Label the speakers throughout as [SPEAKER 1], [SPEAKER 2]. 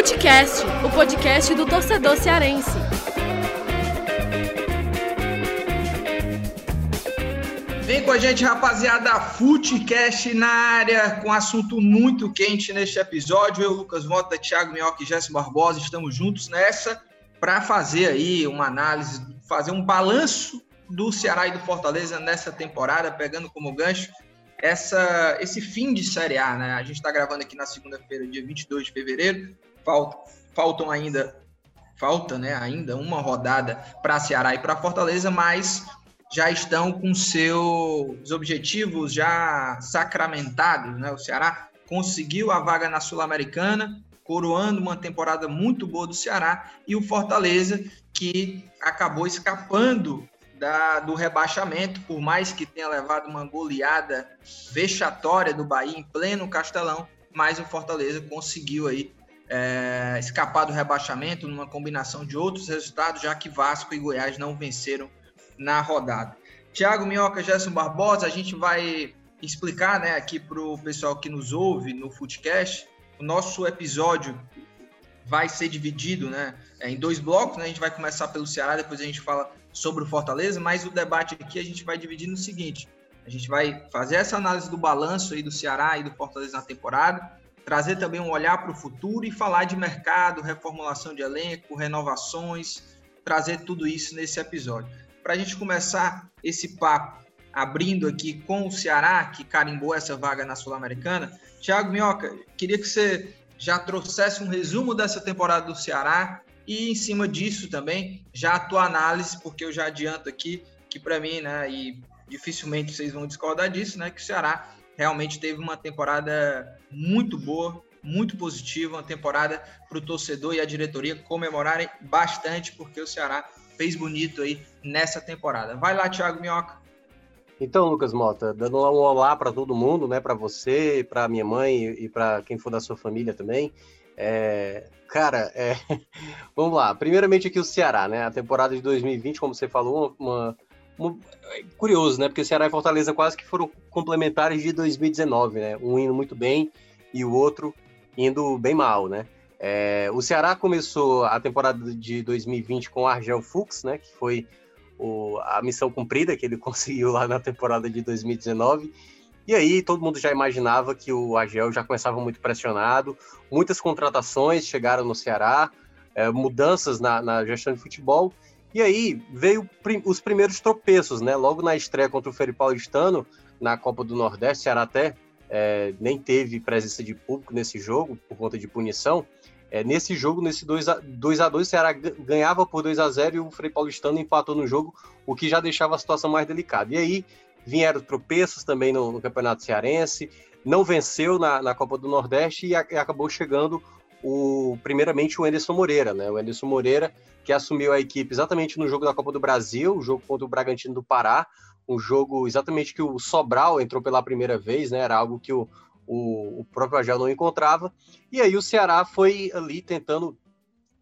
[SPEAKER 1] Futecast, o podcast do torcedor cearense.
[SPEAKER 2] Vem com a gente, rapaziada, Futecast na área, com assunto muito quente neste episódio. Eu, Lucas Mota, Thiago Minhoca e Jéssica Barbosa, estamos juntos nessa para fazer aí uma análise, fazer um balanço do Ceará e do Fortaleza nessa temporada, pegando como gancho essa, esse fim de Série A, né? A gente está gravando aqui na segunda-feira, dia 22 de fevereiro. Falta, faltam ainda, falta, né? Ainda uma rodada para Ceará e para Fortaleza, mas já estão com seus objetivos já sacramentados, né? O Ceará conseguiu a vaga na Sul-Americana, coroando uma temporada muito boa do Ceará, e o Fortaleza, que acabou escapando da, do rebaixamento, por mais que tenha levado uma goleada vexatória do Bahia em pleno Castelão, mas o Fortaleza conseguiu aí é, escapar do rebaixamento numa combinação de outros resultados, já que Vasco e Goiás não venceram na rodada. Tiago Minhoca, Gerson Barbosa, a gente vai explicar né, aqui para o pessoal que nos ouve no Footcast. O nosso episódio vai ser dividido né, em dois blocos. Né? A gente vai começar pelo Ceará, depois a gente fala sobre o Fortaleza, mas o debate aqui a gente vai dividir no seguinte: a gente vai fazer essa análise do balanço aí do Ceará e do Fortaleza na temporada, trazer também um olhar para o futuro e falar de mercado, reformulação de elenco, renovações, trazer tudo isso nesse episódio. Para a gente começar esse papo abrindo aqui com o Ceará, que carimbou essa vaga na Sul-Americana, Thiago Minhoca, queria que você já trouxesse um resumo dessa temporada do Ceará e em cima disso também, já a tua análise, porque eu já adianto aqui que para mim, né, e dificilmente vocês vão discordar disso, né, que o Ceará realmente teve uma temporada muito boa, muito positiva, uma temporada para o torcedor e a diretoria comemorarem bastante, porque o Ceará fez bonito aí nessa temporada. Vai lá, Thiago Minhoca.
[SPEAKER 3] Então, Lucas Mota, dando um olá para todo mundo, né, para você, para minha mãe e para quem for da sua família também. É, cara, é, vamos lá. Primeiramente aqui o Ceará, né? A temporada de 2020, como você falou, uma, curioso, né? Porque Ceará e Fortaleza quase que foram complementares de 2019, né? Um indo muito bem e o outro indo bem mal, né? É, o Ceará começou a temporada de 2020 com o Argel Fux, né? Que foi o, a missão cumprida que ele conseguiu lá na temporada de 2019 e aí todo mundo já imaginava que o Agel já começava muito pressionado, muitas contratações chegaram no Ceará, é, mudanças na, na, gestão de futebol, e aí veio prim os primeiros tropeços, né? Logo na estreia contra o Feri Paulistano, na Copa do Nordeste, Ceará até é, nem teve presença de público nesse jogo, por conta de punição. É, nesse jogo, nesse 2 a 2 o Ceará ganhava por 2 a 0 e o Frei Paulistano empatou no jogo, o que já deixava a situação mais delicada. E aí vieram tropeços também no, no Campeonato Cearense, não venceu na, na Copa do Nordeste e, a, e, acabou chegando o primeiramente o Anderson Moreira, né? O Anderson Moreira que assumiu a equipe exatamente no jogo da Copa do Brasil, o jogo contra o Bragantino do Pará, um jogo exatamente que o Sobral entrou pela primeira vez, né? Era algo que o, o, o próprio Agel não encontrava. E aí o Ceará foi ali tentando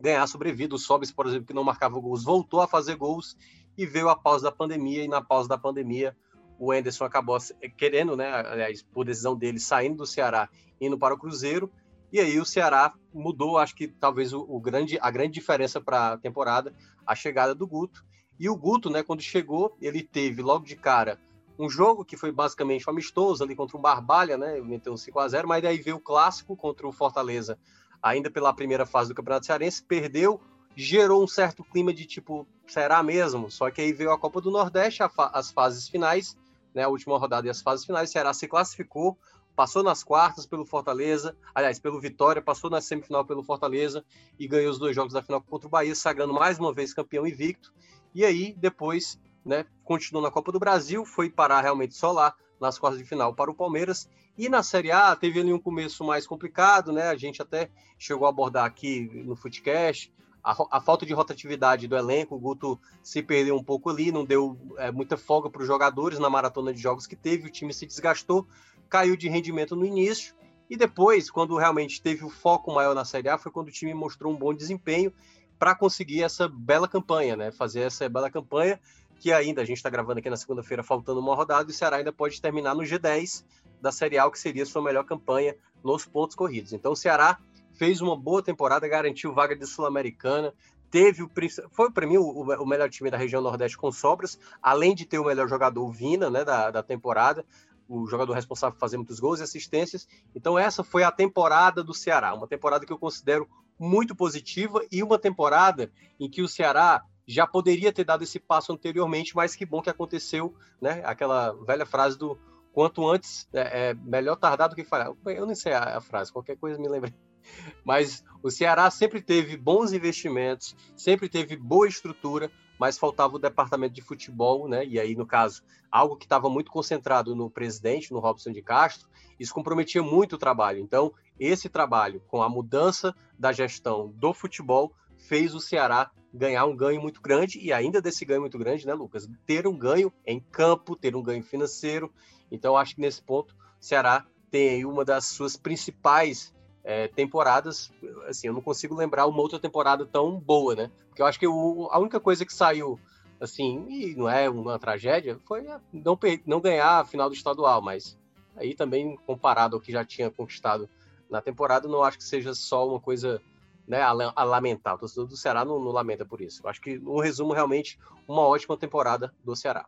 [SPEAKER 3] ganhar sobrevida. O Sobis, por exemplo, que não marcava gols, voltou a fazer gols e veio a pausa da pandemia. E na pausa da pandemia, o Enderson acabou querendo, né, aliás, por decisão dele, saindo do Ceará, indo para o Cruzeiro, e aí o Ceará mudou, acho que talvez o, o grande, a grande diferença para a temporada, a chegada do Guto, e o Guto, né, quando chegou, ele teve logo de cara um jogo que foi basicamente um amistoso ali contra o Barbalha, né, meteu um 5 a 0 mas daí veio o clássico contra o Fortaleza, ainda pela primeira fase do Campeonato Cearense, perdeu, gerou um certo clima de tipo, será mesmo? Só que aí veio a Copa do Nordeste, fa as fases finais, né, a última rodada e as fases finais, o Ceará se classificou, passou nas quartas pelo Fortaleza, aliás, pelo Vitória, passou na semifinal pelo Fortaleza e ganhou os dois jogos da final contra o Bahia, sagando mais uma vez campeão invicto. E aí, depois, né, continuou na Copa do Brasil, foi parar realmente só lá nas quartas de final para o Palmeiras. E na Série A teve ali um começo mais complicado, né? A gente até chegou a abordar aqui no Footcast a, a, falta de rotatividade do elenco, o Guto se perdeu um pouco ali, não deu é, muita folga para os jogadores na maratona de jogos que teve, o time se desgastou, caiu de rendimento no início, e depois, quando realmente teve o foco maior na Série A, foi quando o time mostrou um bom desempenho para conseguir essa bela campanha, né? Fazer essa bela campanha, que ainda a gente está gravando aqui na segunda-feira, faltando uma rodada, e o Ceará ainda pode terminar no G10 da Série A, que seria sua melhor campanha nos pontos corridos. Então o Ceará fez uma boa temporada, garantiu vaga de Sul-Americana, teve o foi para mim o, o, melhor time da região Nordeste com sobras, além de ter o melhor jogador o Vina, né, da, da temporada, o jogador responsável por fazer muitos gols e assistências. Então essa foi a temporada do Ceará, uma temporada que eu considero muito positiva e uma temporada em que o Ceará já poderia ter dado esse passo anteriormente, mas que bom que aconteceu, né? Aquela velha frase do quanto antes é, é melhor tardar do que falhar. Eu não sei a, a frase, qualquer coisa me lembre. Mas o Ceará sempre teve bons investimentos, sempre teve boa estrutura, mas faltava o departamento de futebol, né? E aí, no caso, algo que estava muito concentrado no presidente, no Robson de Castro, isso comprometia muito o trabalho. Então, esse trabalho, com a mudança da gestão do futebol, fez o Ceará ganhar um ganho muito grande e ainda desse ganho muito grande, né, Lucas? Ter um ganho em campo, ter um ganho financeiro. Então, acho que nesse ponto, o Ceará tem aí uma das suas principais é, temporadas, assim, eu não consigo lembrar uma outra temporada tão boa, né? Porque eu acho que o, a única coisa que saiu, assim, e não é uma tragédia, foi não, não ganhar a final do estadual, mas aí também comparado ao que já tinha conquistado na temporada, não acho que seja só uma coisa né, a, a lamentar. O torcedor do Ceará não, não lamenta por isso. Eu acho que, no resumo, realmente, uma ótima temporada do Ceará.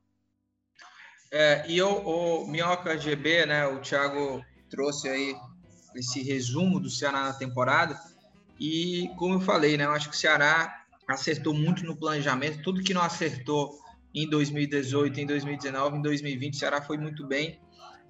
[SPEAKER 2] É, e o, o Minhoca GB, né, o Thiago trouxe aí esse resumo do Ceará na temporada. E como eu falei, né, eu acho que o Ceará acertou muito no planejamento, tudo que não acertou em 2018, em 2019, em 2020, o Ceará foi muito bem.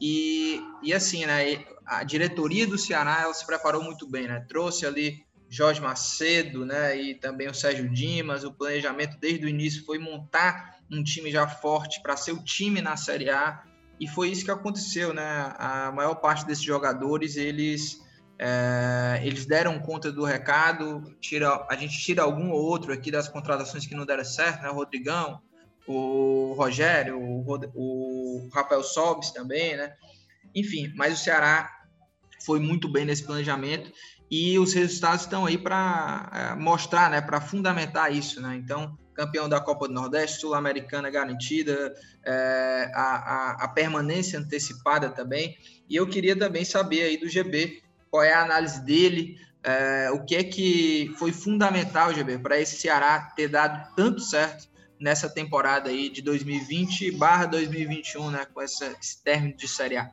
[SPEAKER 2] E, e assim, né, a diretoria do Ceará ela se preparou muito bem, né? Trouxe ali Jorge Macedo, né, e também o Sérgio Dimas. O planejamento desde o início foi montar um time já forte para ser o time na Série A e foi isso que aconteceu, né? A maior parte desses jogadores, eles, é, eles deram conta do recado, tira, a gente tira algum ou outro aqui das contratações que não deram certo, né? O Rodrigão, o Rogério, o, o Rafael Sobis também, né? Enfim, mas o Ceará foi muito bem nesse planejamento e os resultados estão aí para é, mostrar, né, para fundamentar isso, né? Então, campeão da Copa do Nordeste, Sul-Americana garantida, é, a, a, a, permanência antecipada também. E eu queria também saber aí do GB qual é a análise dele, é, o que é que foi fundamental, GB, para esse Ceará ter dado tanto certo nessa temporada aí de 2020 barra 2021, né, com essa, esse término de Série A.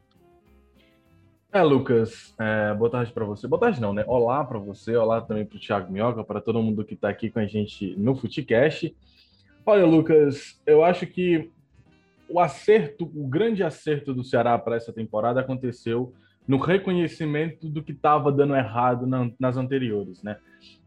[SPEAKER 4] É, Lucas, é, boa tarde para você. Boa tarde não, né? Olá para você, olá também para o Thiago Minhoca, para todo mundo que está aqui com a gente no Futecast. Olha, Lucas, eu acho que o acerto, o grande acerto do Ceará para essa temporada aconteceu no reconhecimento do que estava dando errado na, nas anteriores, né?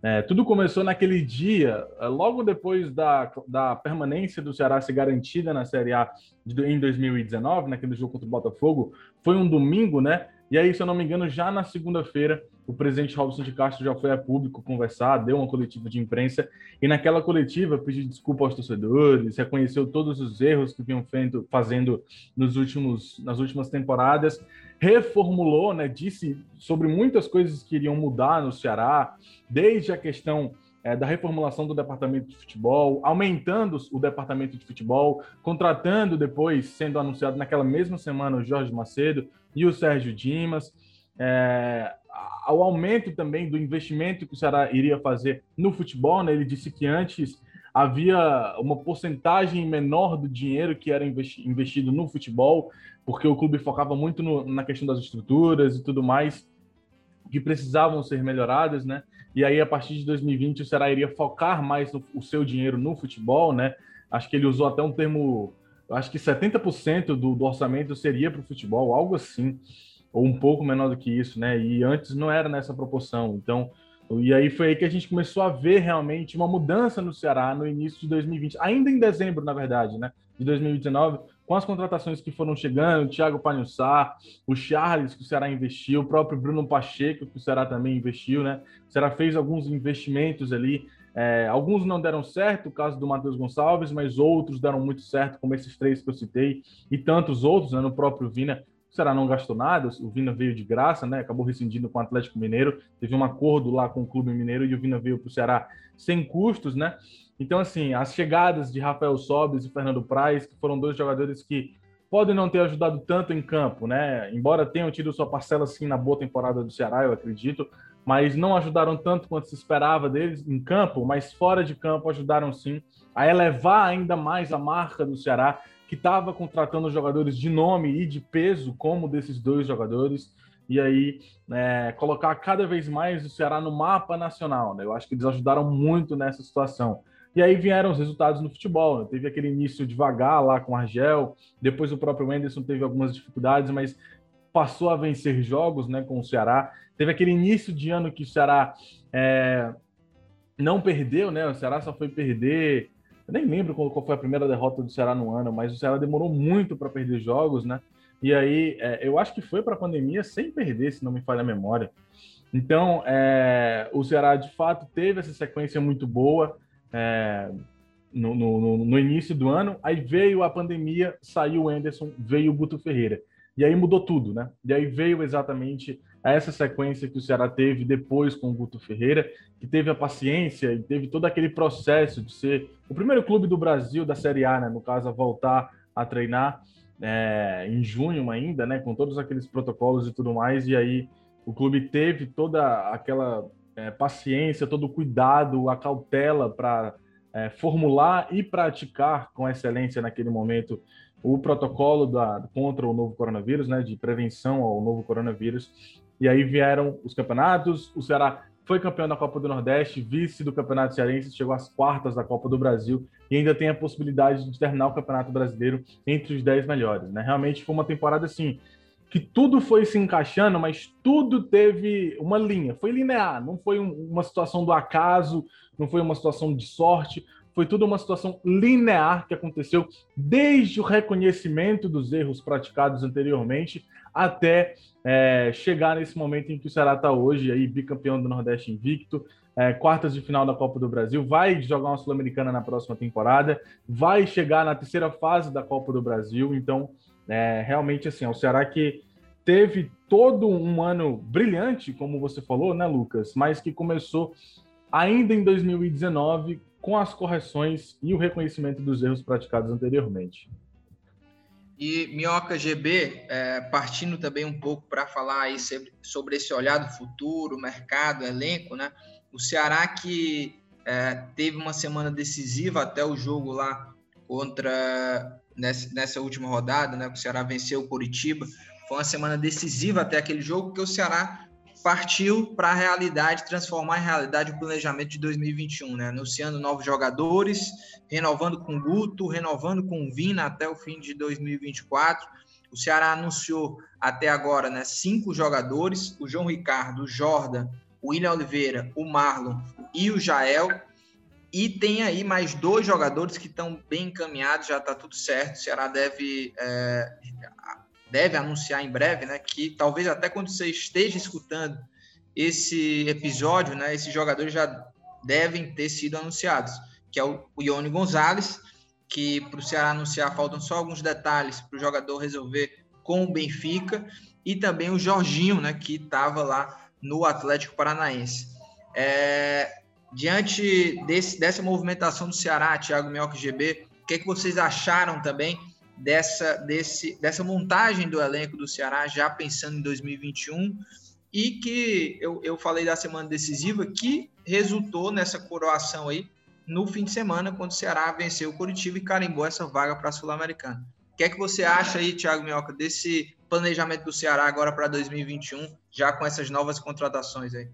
[SPEAKER 4] É, tudo começou naquele dia, é, logo depois da, da permanência do Ceará ser garantida na Série A de, em 2019, naquele jogo contra o Botafogo. Foi um domingo, né? E aí, se eu não me engano, já na segunda-feira, o presidente Robson de Castro já foi a público conversar, deu uma coletiva de imprensa, e naquela coletiva pediu desculpa aos torcedores, reconheceu todos os erros que vinham feito, fazendo nos últimos, nas últimas temporadas, reformulou, né, disse sobre muitas coisas que iriam mudar no Ceará, desde a questão é, da reformulação do departamento de futebol, aumentando o departamento de futebol, contratando depois, sendo anunciado naquela mesma semana, o Jorge Macedo e o Sérgio Dimas. É, aumento também do investimento que o Ceará iria fazer no futebol, né? ele disse que antes havia uma porcentagem menor do dinheiro que era investido no futebol, porque o clube focava muito no, na questão das estruturas e tudo mais, que precisavam ser melhoradas, né? E aí, a partir de 2020, o Ceará iria focar mais no, o seu dinheiro no futebol, né? Acho que ele usou até um termo, acho que 70% do, do orçamento seria para o futebol, algo assim, ou um pouco menor do que isso, né? E antes não era nessa proporção. Então, e aí foi aí que a gente começou a ver realmente uma mudança no Ceará no início de 2020, ainda em dezembro, na verdade, né? De 2019, com as contratações que foram chegando, o Thiago Panhussá, o Charles, que o Ceará investiu, o próprio Bruno Pacheco, que o Ceará também investiu, né? O Ceará fez alguns investimentos ali. É, alguns não deram certo, o caso do Matheus Gonçalves, mas outros deram muito certo, como esses três que eu citei, e tantos outros, né, no próprio Vina. O Ceará não gastou nada, o Vina veio de graça, né? Acabou rescindindo com o Atlético Mineiro, teve um acordo lá com o Clube Mineiro e o Vina veio para o Ceará sem custos, né? Então, assim, as chegadas de Rafael Sobes e Fernando Praz, que foram dois jogadores que podem não ter ajudado tanto em campo, né? Embora tenham tido sua parcela, sim, na boa temporada do Ceará, eu acredito, mas não ajudaram tanto quanto se esperava deles em campo, mas fora de campo ajudaram sim a elevar ainda mais a marca do Ceará, que estava contratando jogadores de nome e de peso, como desses dois jogadores, e aí é, colocar cada vez mais o Ceará no mapa nacional. Né? Eu acho que eles ajudaram muito nessa situação. E aí vieram os resultados no futebol. Né? Teve aquele início devagar lá com o Argel, depois o próprio Anderson teve algumas dificuldades, mas passou a vencer jogos né, com o Ceará. Teve aquele início de ano que o Ceará é, não perdeu, né? O Ceará só foi perder. Eu nem lembro qual, foi a primeira derrota do Ceará no ano, mas o Ceará demorou muito para perder jogos, né? E aí, é, eu acho que foi para a pandemia sem perder, se não me falha a memória. Então, é, o Ceará de fato teve essa sequência muito boa é, no, no, no, início do ano. Aí veio a pandemia, saiu o Anderson, veio o Guto Ferreira. E aí mudou tudo, né? E aí veio exatamente essa sequência que o Ceará teve depois com o Guto Ferreira, que teve a paciência e teve todo aquele processo de ser o primeiro clube do Brasil da Série A, né? No caso, a voltar a treinar é, em junho ainda, né? Com todos aqueles protocolos e tudo mais. E aí o clube teve toda aquela é, paciência, todo o cuidado, a cautela para é, formular e praticar com excelência naquele momento o protocolo da, contra o novo coronavírus, né, de prevenção ao novo coronavírus. E aí vieram os campeonatos. O Ceará foi campeão da Copa do Nordeste, vice do Campeonato Cearense, chegou às quartas da Copa do Brasil e ainda tem a possibilidade de terminar o Campeonato Brasileiro entre os dez melhores. Né? Realmente foi uma temporada assim que tudo foi se encaixando, mas tudo teve uma linha, foi linear, não foi uma situação do acaso, não foi uma situação de sorte, foi tudo uma situação linear que aconteceu desde o reconhecimento dos erros praticados anteriormente até é, chegar nesse momento em que o Ceará está hoje, aí bicampeão do Nordeste invicto, é, quartas de final da Copa do Brasil, vai jogar uma Sul-Americana na próxima temporada, vai chegar na terceira fase da Copa do Brasil, então é, realmente assim, é o Ceará que teve todo um ano brilhante, como você falou, né, Lucas? Mas que começou ainda em 2019 com as correções e o reconhecimento dos erros praticados anteriormente.
[SPEAKER 2] E Minhoca GB, é, partindo também um pouco para falar aí sobre esse olhar do futuro, mercado, elenco, né? O Ceará que é, teve uma semana decisiva até o jogo lá contra nessa, nessa última rodada, né? O Ceará venceu o Curitiba. Foi uma semana decisiva até aquele jogo, porque o Ceará partiu para a realidade, transformar em realidade o planejamento de 2021, né? Anunciando novos jogadores, renovando com Guto, renovando com Vina até o fim de 2024. O Ceará anunciou até agora, né, cinco jogadores: o João Ricardo, o Jordan, o William Oliveira, o Marlon e o Jael. E tem aí mais dois jogadores que estão bem encaminhados, já está tudo certo. O Ceará deve é, deve anunciar em breve, né? Que talvez até quando você esteja escutando esse episódio, né? Esses jogadores já devem ter sido anunciados, que é o, Ione Gonzalez, que para o Ceará anunciar faltam só alguns detalhes para o jogador resolver com o Benfica, e também o Jorginho, né? Que estava lá no Atlético Paranaense. É, diante desse, dessa movimentação do Ceará, Thiago Minhoca GB, o que, é que vocês acharam também dessa, desse, dessa montagem do elenco do Ceará, já pensando em 2021, e que eu, eu falei da semana decisiva, que resultou nessa coroação aí no fim de semana, quando o Ceará venceu o Curitiba e carimbou essa vaga para a Sul-Americana. O que é que você acha aí, Thiago Minhoca, desse planejamento do Ceará agora para 2021, já com essas novas contratações aí?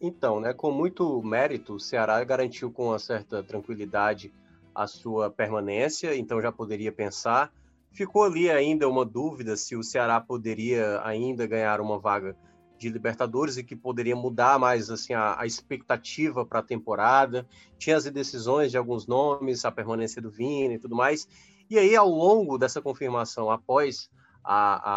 [SPEAKER 3] Então, né, com muito mérito, o Ceará garantiu com uma certa tranquilidade a sua permanência, então já poderia pensar Ficou ali ainda uma dúvida se o Ceará poderia ainda ganhar uma vaga de Libertadores e que poderia mudar mais assim a, a expectativa para a temporada. Tinha as decisões de alguns nomes, a permanência do Vini e tudo mais. E aí, ao longo dessa confirmação, após a,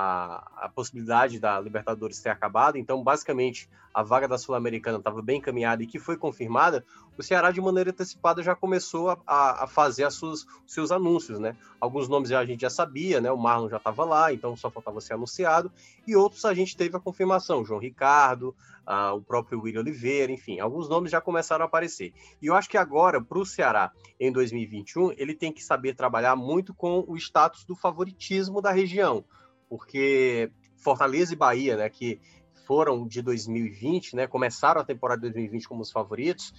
[SPEAKER 3] a, a, possibilidade da Libertadores ter acabado, então basicamente a vaga da Sul-Americana estava bem encaminhada e que foi confirmada, o Ceará de maneira antecipada já começou a, a fazer os seus anúncios, né? Alguns nomes a gente já sabia, né? O Marlon já estava lá, então só faltava ser anunciado, e outros a gente teve a confirmação, João Ricardo, uh, o próprio William Oliveira, enfim, alguns nomes já começaram a aparecer. E eu acho que agora, para o Ceará, em 2021, ele tem que saber trabalhar muito com o status do favoritismo da região, porque Fortaleza e Bahia, né, que foram de 2020, né, começaram a temporada de 2020 como os favoritos,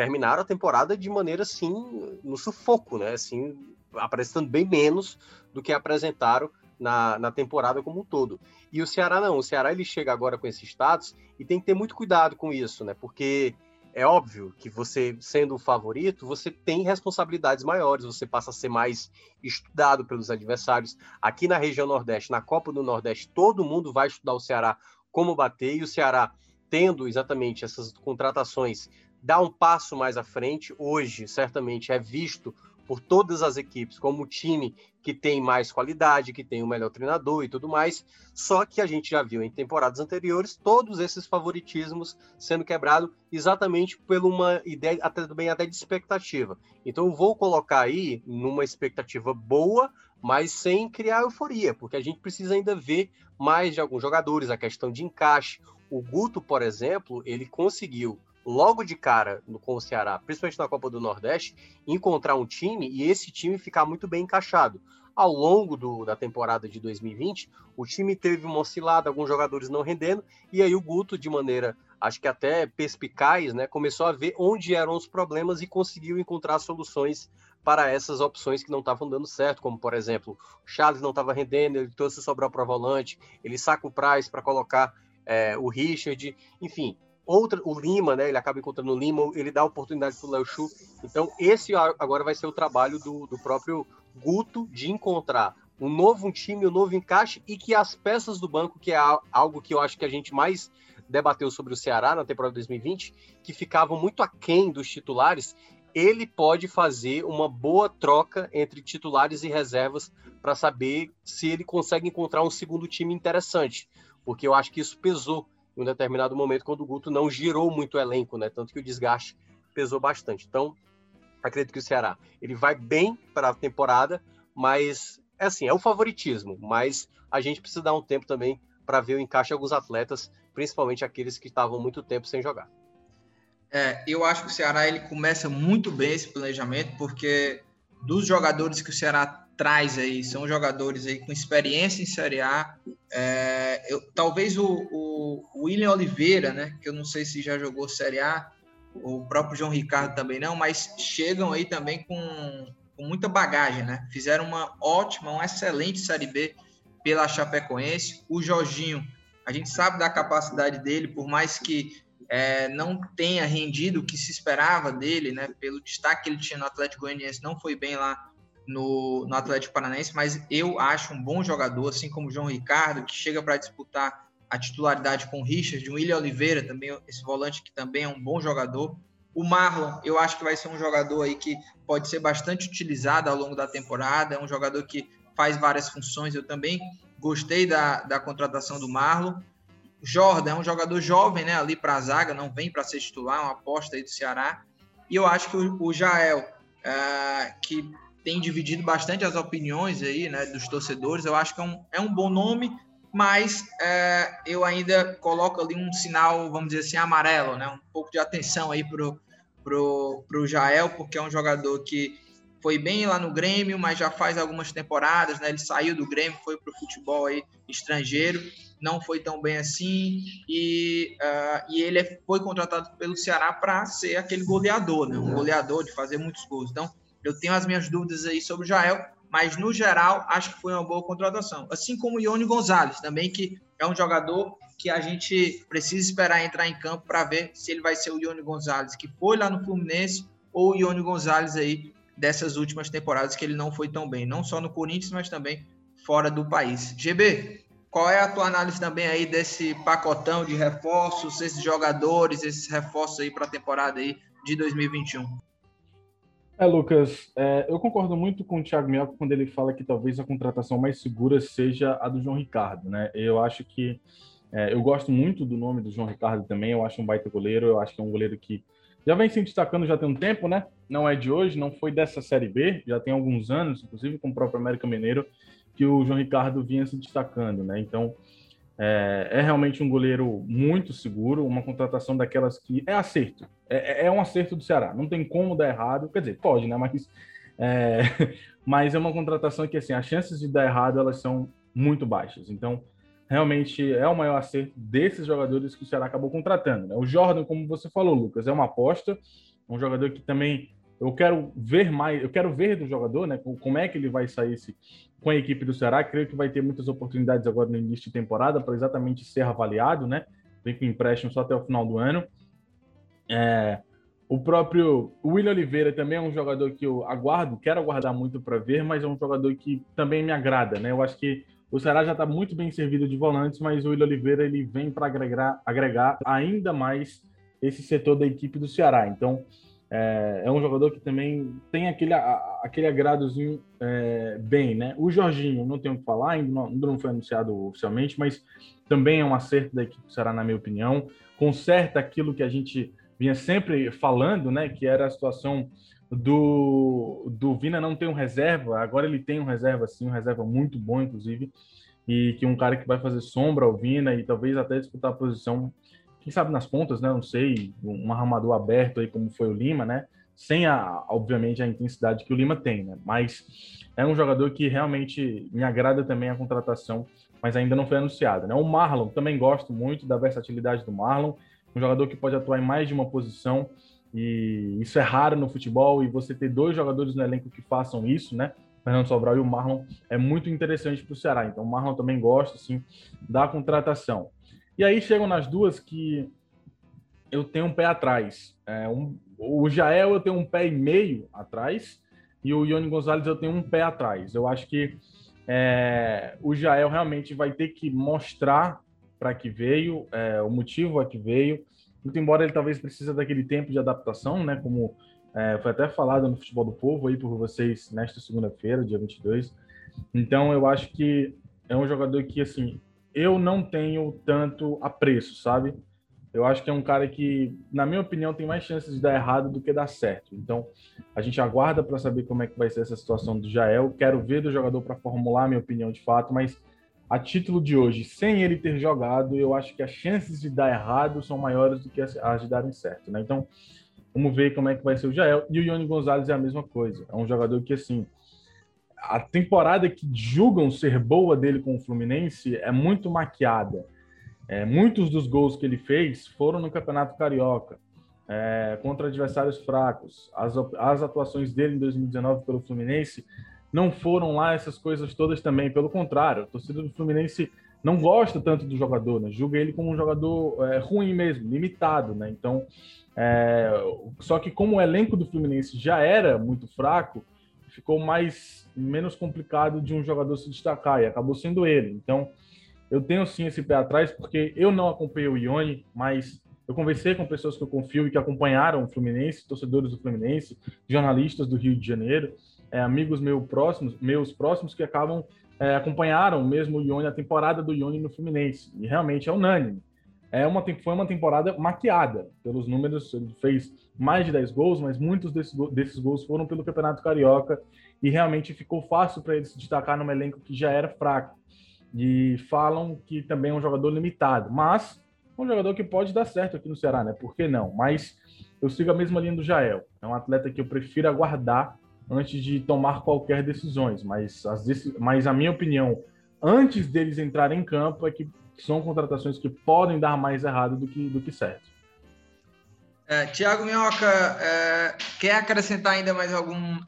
[SPEAKER 3] terminaram a temporada de maneira assim no sufoco, né, assim apresentando bem menos do que apresentaram na, na temporada como um todo. E o Ceará não, o Ceará ele chega agora com esse status e tem que ter muito cuidado com isso, né? Porque é óbvio que você, sendo o favorito, você tem responsabilidades maiores, você passa a ser mais estudado pelos adversários. Aqui na região Nordeste, na Copa do Nordeste, todo mundo vai estudar o Ceará como bater, e o Ceará, tendo exatamente essas contratações, dá um passo mais à frente. Hoje, certamente, é visto por todas as equipes como o time que tem mais qualidade, que tem o melhor treinador e tudo mais. Só que a gente já viu em temporadas anteriores todos esses favoritismos sendo quebrados exatamente por uma ideia até bem até de expectativa. Então eu vou colocar aí numa expectativa boa, mas sem criar euforia, porque a gente precisa ainda ver mais de alguns jogadores, a questão de encaixe. O Guto, por exemplo, ele conseguiu logo de cara com o Ceará, principalmente na Copa do Nordeste, encontrar um time e esse time ficar muito bem encaixado. Ao longo do, da temporada de 2020, o time teve uma oscilada, alguns jogadores não rendendo, e aí o Guto, de maneira, acho que até perspicaz, né, começou a ver onde eram os problemas e conseguiu encontrar soluções para essas opções que não estavam dando certo, como por exemplo, o Charles não estava rendendo, ele trouxe sobrar para o volante, ele saca o Price para colocar é, o Richard, enfim, outra, o Lima, né? Ele acaba encontrando o Lima, ele dá oportunidade para o Léo Chu. Então, esse agora vai ser o trabalho do, do próprio Guto de encontrar um novo time, um novo encaixe e que as peças do banco, que é algo que eu acho que a gente mais debateu sobre o Ceará na temporada 2020, que ficavam muito aquém dos titulares, ele pode fazer uma boa troca entre titulares e reservas para saber se ele consegue encontrar um segundo time interessante, porque eu acho que isso pesou em um determinado momento, quando o Guto não girou muito o elenco, né? Tanto que o desgaste pesou bastante. Então, acredito que o Ceará ele vai bem para a temporada, mas é assim, é o favoritismo, mas a gente precisa dar um tempo também para ver o encaixe de alguns atletas, principalmente aqueles que estavam muito tempo sem jogar.
[SPEAKER 2] É, eu acho que o Ceará ele começa muito bem esse planejamento, porque dos jogadores que o Ceará traz aí, são jogadores aí com experiência em Série A. É, eu, talvez o, o, William Oliveira, né, que eu não sei se já jogou Série A, o próprio João Ricardo também não, mas chegam aí também com, com muita bagagem, né? Fizeram uma ótima, uma excelente Série B pela Chapecoense. O Jorginho, a gente sabe da capacidade dele, por mais que é, não tenha rendido o que se esperava dele, né? Pelo destaque que ele tinha no Atlético Goianiense, não foi bem lá no, no Atlético Paranaense, mas eu acho um bom jogador, assim como o João Ricardo, que chega para disputar a titularidade com o Richard, o William Oliveira, também esse volante que também é um bom jogador. O Marlon, eu acho que vai ser um jogador aí que pode ser bastante utilizado ao longo da temporada, é um jogador que faz várias funções, eu também gostei da, da contratação do Marlon. Jordan é um jogador jovem, né, ali para a zaga, não vem para ser titular, uma aposta aí do Ceará. E eu acho que o, o Jael, uh, que tem dividido bastante as opiniões aí, né, dos torcedores. Eu acho que é um, é um bom nome, mas é, eu ainda coloco ali um sinal, vamos dizer assim, amarelo, né, um pouco de atenção aí pro pro, pro Jael, porque é um jogador que foi bem lá no Grêmio, mas já faz algumas temporadas, né? Ele saiu do Grêmio, foi para o futebol aí estrangeiro, não foi tão bem assim e, uh, e ele foi contratado pelo Ceará para ser aquele goleador, né? Um goleador de fazer muitos gols. Então eu tenho as minhas dúvidas aí sobre o Jael, mas no geral acho que foi uma boa contratação. Assim como o Ione Gonzalez, também que é um jogador que a gente precisa esperar entrar em campo para ver se ele vai ser o Ione Gonzalez que foi lá no Fluminense ou o Ione Gonzalez aí dessas últimas temporadas que ele não foi tão bem, não só no Corinthians, mas também fora do país. GB, qual é a tua análise também aí desse pacotão de reforços, esses jogadores, esses reforços aí para a temporada aí de 2021?
[SPEAKER 4] É, Lucas, é, eu concordo muito com o Thiago Mioca quando ele fala que talvez a contratação mais segura seja a do João Ricardo, né? Eu acho que é, eu gosto muito do nome do João Ricardo também, eu acho um baita goleiro, eu acho que é um goleiro que já vem se destacando já tem um tempo, né? Não é de hoje, não foi dessa Série B, já tem alguns anos, inclusive com o próprio América Mineiro, que o João Ricardo vinha se destacando, né? Então, é, é, realmente um goleiro muito seguro, uma contratação daquelas que é acerto. É, é, é, um acerto do Ceará. Não tem como dar errado. Quer dizer, pode, né? Mas é, mas é uma contratação que assim, as chances de dar errado elas são muito baixas. Então, realmente é o maior acerto desses jogadores que o Ceará acabou contratando. Né? O Jordan, como você falou, Lucas, é uma aposta, um jogador que também eu quero ver mais, eu quero ver do jogador, né? Como é que ele vai sair se, com a equipe do Ceará. Creio que vai ter muitas oportunidades agora no início de temporada para exatamente ser avaliado, né? Vem com empréstimo só até o final do ano. É, o próprio William Oliveira também é um jogador que eu aguardo, quero aguardar muito para ver, mas é um jogador que também me agrada, né? Eu acho que o Ceará já está muito bem servido de volantes, mas o William Oliveira ele vem para agregar, agregar ainda mais esse setor da equipe do Ceará. Então, é, é um jogador que também tem aquele, aquele agradozinho é, bem, né? O Jorginho, não tenho o que falar, ainda não, ainda não foi anunciado oficialmente, mas também é um acerto da equipe do Ceará, na minha opinião. Conserta aquilo que a gente vinha sempre falando, né? Que era a situação do, do Vina não ter um reserva. Agora ele tem um reserva, sim, um reserva muito bom, inclusive. E que um cara que vai fazer sombra ao Vina e talvez até disputar a posição quem sabe nas pontas, né? Não sei, um armador aberto aí como foi o Lima, né? Sem a, obviamente, a intensidade que o Lima tem, né? Mas é um jogador que realmente me agrada também a contratação, mas ainda não foi anunciado, né? O Marlon também gosto muito da versatilidade do Marlon, um jogador que pode atuar em mais de uma posição e isso é raro no futebol e você ter dois jogadores no elenco que façam isso, né? Fernando Sobral e o Marlon é muito interessante para o Ceará. Então, o Marlon também gosta, assim, da contratação. E aí chegam nas duas que eu tenho um pé atrás. É, um, o Jael eu tenho um pé e meio atrás e o Ione Gonzalez eu tenho um pé atrás. Eu acho que é, o Jael realmente vai ter que mostrar para que veio, é, o motivo a que veio. Muito embora ele talvez precise daquele tempo de adaptação, né? Como é, foi até falado no Futebol do Povo aí por vocês nesta segunda-feira, dia 22. Então eu acho que é um jogador que, assim, eu não tenho tanto apreço, sabe? Eu acho que é um cara que, na minha opinião, tem mais chances de dar errado do que dar certo. Então, a gente aguarda para saber como é que vai ser essa situação do Jael. Quero ver do jogador para formular minha opinião de fato, mas a título de hoje, sem ele ter jogado, eu acho que as chances de dar errado são maiores do que as de darem certo, né? Então, vamos ver como é que vai ser o Jael. E o Ione Gonzalez é a mesma coisa. É um jogador que, assim, a temporada que julgam ser boa dele com o Fluminense é muito maquiada. É, muitos dos gols que ele fez foram no Campeonato Carioca, é, contra adversários fracos. As, as atuações dele em 2019 pelo Fluminense não foram lá essas coisas todas também. Pelo contrário, a torcida do Fluminense não gosta tanto do jogador, né? julga ele como um jogador é, ruim mesmo, limitado. Né? Então, é, só que como o elenco do Fluminense já era muito fraco, ficou mais menos complicado de um jogador se destacar e acabou sendo ele. Então, eu tenho sim esse pé atrás porque eu não acompanhei o Ione, mas eu conversei com pessoas que eu confio e que acompanharam o Fluminense, torcedores do Fluminense, jornalistas do Rio de Janeiro, é, amigos meus próximos, meus próximos que acabam é, acompanharam mesmo o Ione, a temporada do Ione no Fluminense. E realmente é unânime é uma, foi uma temporada maquiada pelos números. Ele fez mais de 10 gols, mas muitos desses, desses gols foram pelo Campeonato Carioca e realmente ficou fácil para ele se destacar num elenco que já era fraco. E falam que também é um jogador limitado, mas um jogador que pode dar certo aqui no Ceará, né? Por que não? Mas eu sigo a mesma linha do Jael. É um atleta que eu prefiro aguardar antes de tomar qualquer decisões, mas, as, mas a minha opinião, antes deles entrarem em campo, é que são contratações que podem dar mais errado do que, do que certo.
[SPEAKER 2] É, Tiago Minhoca, é, quer acrescentar ainda mais algum,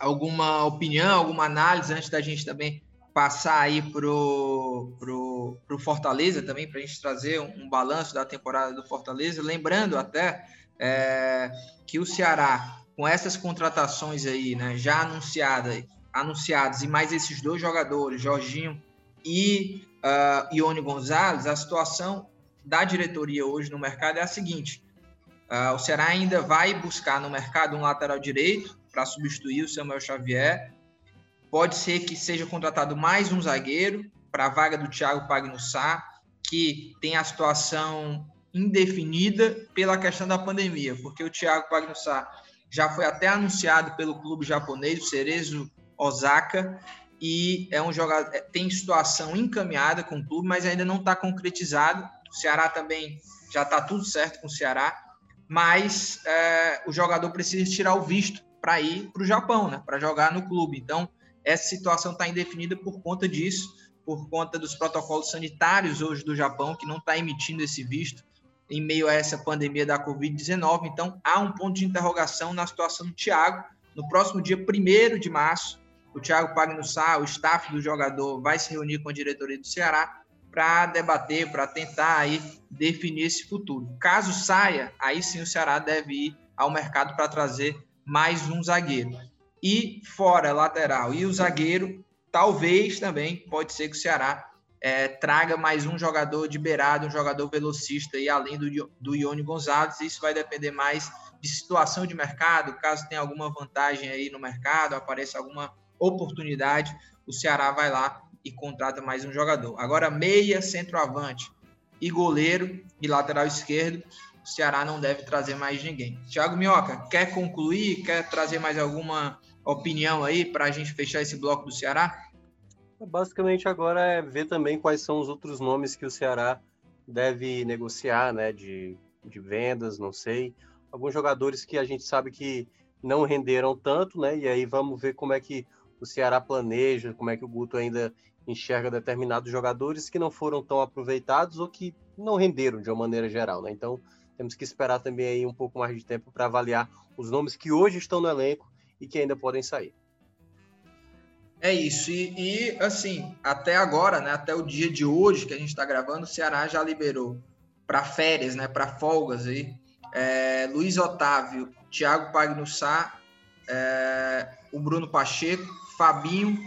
[SPEAKER 2] alguma opinião, alguma análise antes da gente também passar aí pro, pro, pro Fortaleza também, para a gente trazer um, um, balanço da temporada do Fortaleza, lembrando até é, que o Ceará, com essas contratações aí, né, já anunciadas, anunciadas, e mais esses dois jogadores, Jorginho e uh, Ione Gonzalez, a situação da diretoria hoje no mercado é a seguinte: uh, o Ceará ainda vai buscar no mercado um lateral direito para substituir o Samuel Xavier. Pode ser que seja contratado mais um zagueiro para a vaga do Thiago Pagnussá, que tem a situação indefinida pela questão da pandemia, porque o Thiago Pagnussá já foi até anunciado pelo clube japonês, o Cerezo Osaka, e é um jogador é, tem situação encaminhada com o clube, mas ainda não está concretizado. O Ceará também já está tudo certo com o Ceará, mas é, o jogador precisa tirar o visto para ir para o Japão, né? Para jogar no clube. Então essa situação está indefinida por conta disso. por conta dos protocolos sanitários hoje do Japão, que não está emitindo esse visto em meio a essa pandemia da Covid-19. Então, há um ponto de interrogação na situação do Thiago. No próximo dia 1 de março, o Thiago Pagnussá, o staff do jogador, vai se reunir com a diretoria do Ceará para debater, para tentar aí definir esse futuro. Caso saia, aí sim o Ceará deve ir ao mercado para trazer mais um zagueiro. E fora lateral e o zagueiro, talvez também pode ser que o Ceará é, traga mais um jogador de beirada, um jogador velocista e além do, do Ione Gonzalez. Isso vai depender mais de situação de mercado, caso tenha alguma vantagem aí no mercado, apareça alguma oportunidade, o Ceará vai lá e contrata mais um jogador. Agora, meia, centroavante e goleiro e lateral esquerdo, o Ceará não deve trazer mais ninguém. Thiago Minhoca, quer concluir? Quer trazer mais alguma opinião aí para a gente fechar esse bloco do Ceará?
[SPEAKER 3] Basicamente agora é ver também quais são os outros nomes que o Ceará deve negociar, né, de, de vendas, não sei. Alguns jogadores que a gente sabe que não renderam tanto, né, e aí vamos ver como é que o Ceará planeja, como é que o Guto ainda enxerga determinados jogadores que não foram tão aproveitados ou que não renderam de uma maneira geral, né? Então, temos que esperar também aí um pouco mais de tempo para avaliar os nomes que hoje estão no elenco e que ainda podem sair.
[SPEAKER 2] É isso, e, e, assim, até agora, né, até o dia de hoje que a gente está gravando, o Ceará já liberou para férias, né, para folgas aí, é, Luiz Otávio, Thiago Pagnussá, é, o Bruno Pacheco, Fabinho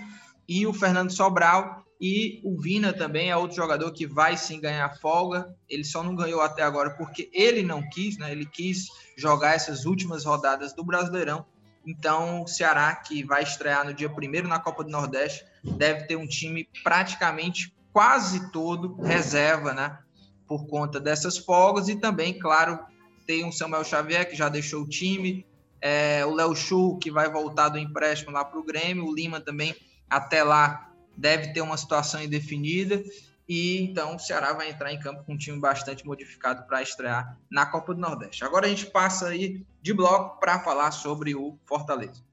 [SPEAKER 2] e o Fernando Sobral. E o Vina também é outro jogador que vai sim ganhar folga. Ele só não ganhou até agora porque ele não quis, né? Ele quis jogar essas últimas rodadas do Brasileirão. Então, o Ceará, que vai estrear no dia primeiro na Copa do Nordeste, deve ter um time praticamente quase todo reserva, né? Por conta dessas folgas. E também, claro, tem o Samuel Xavier, que já deixou o time, é, o Léo Chu, que vai voltar do empréstimo lá para o Grêmio, o Lima também, até lá, deve ter uma situação indefinida. E então o Ceará vai entrar em campo com um time bastante modificado para estrear na Copa do Nordeste. Agora a gente passa aí de bloco para falar sobre o Fortaleza.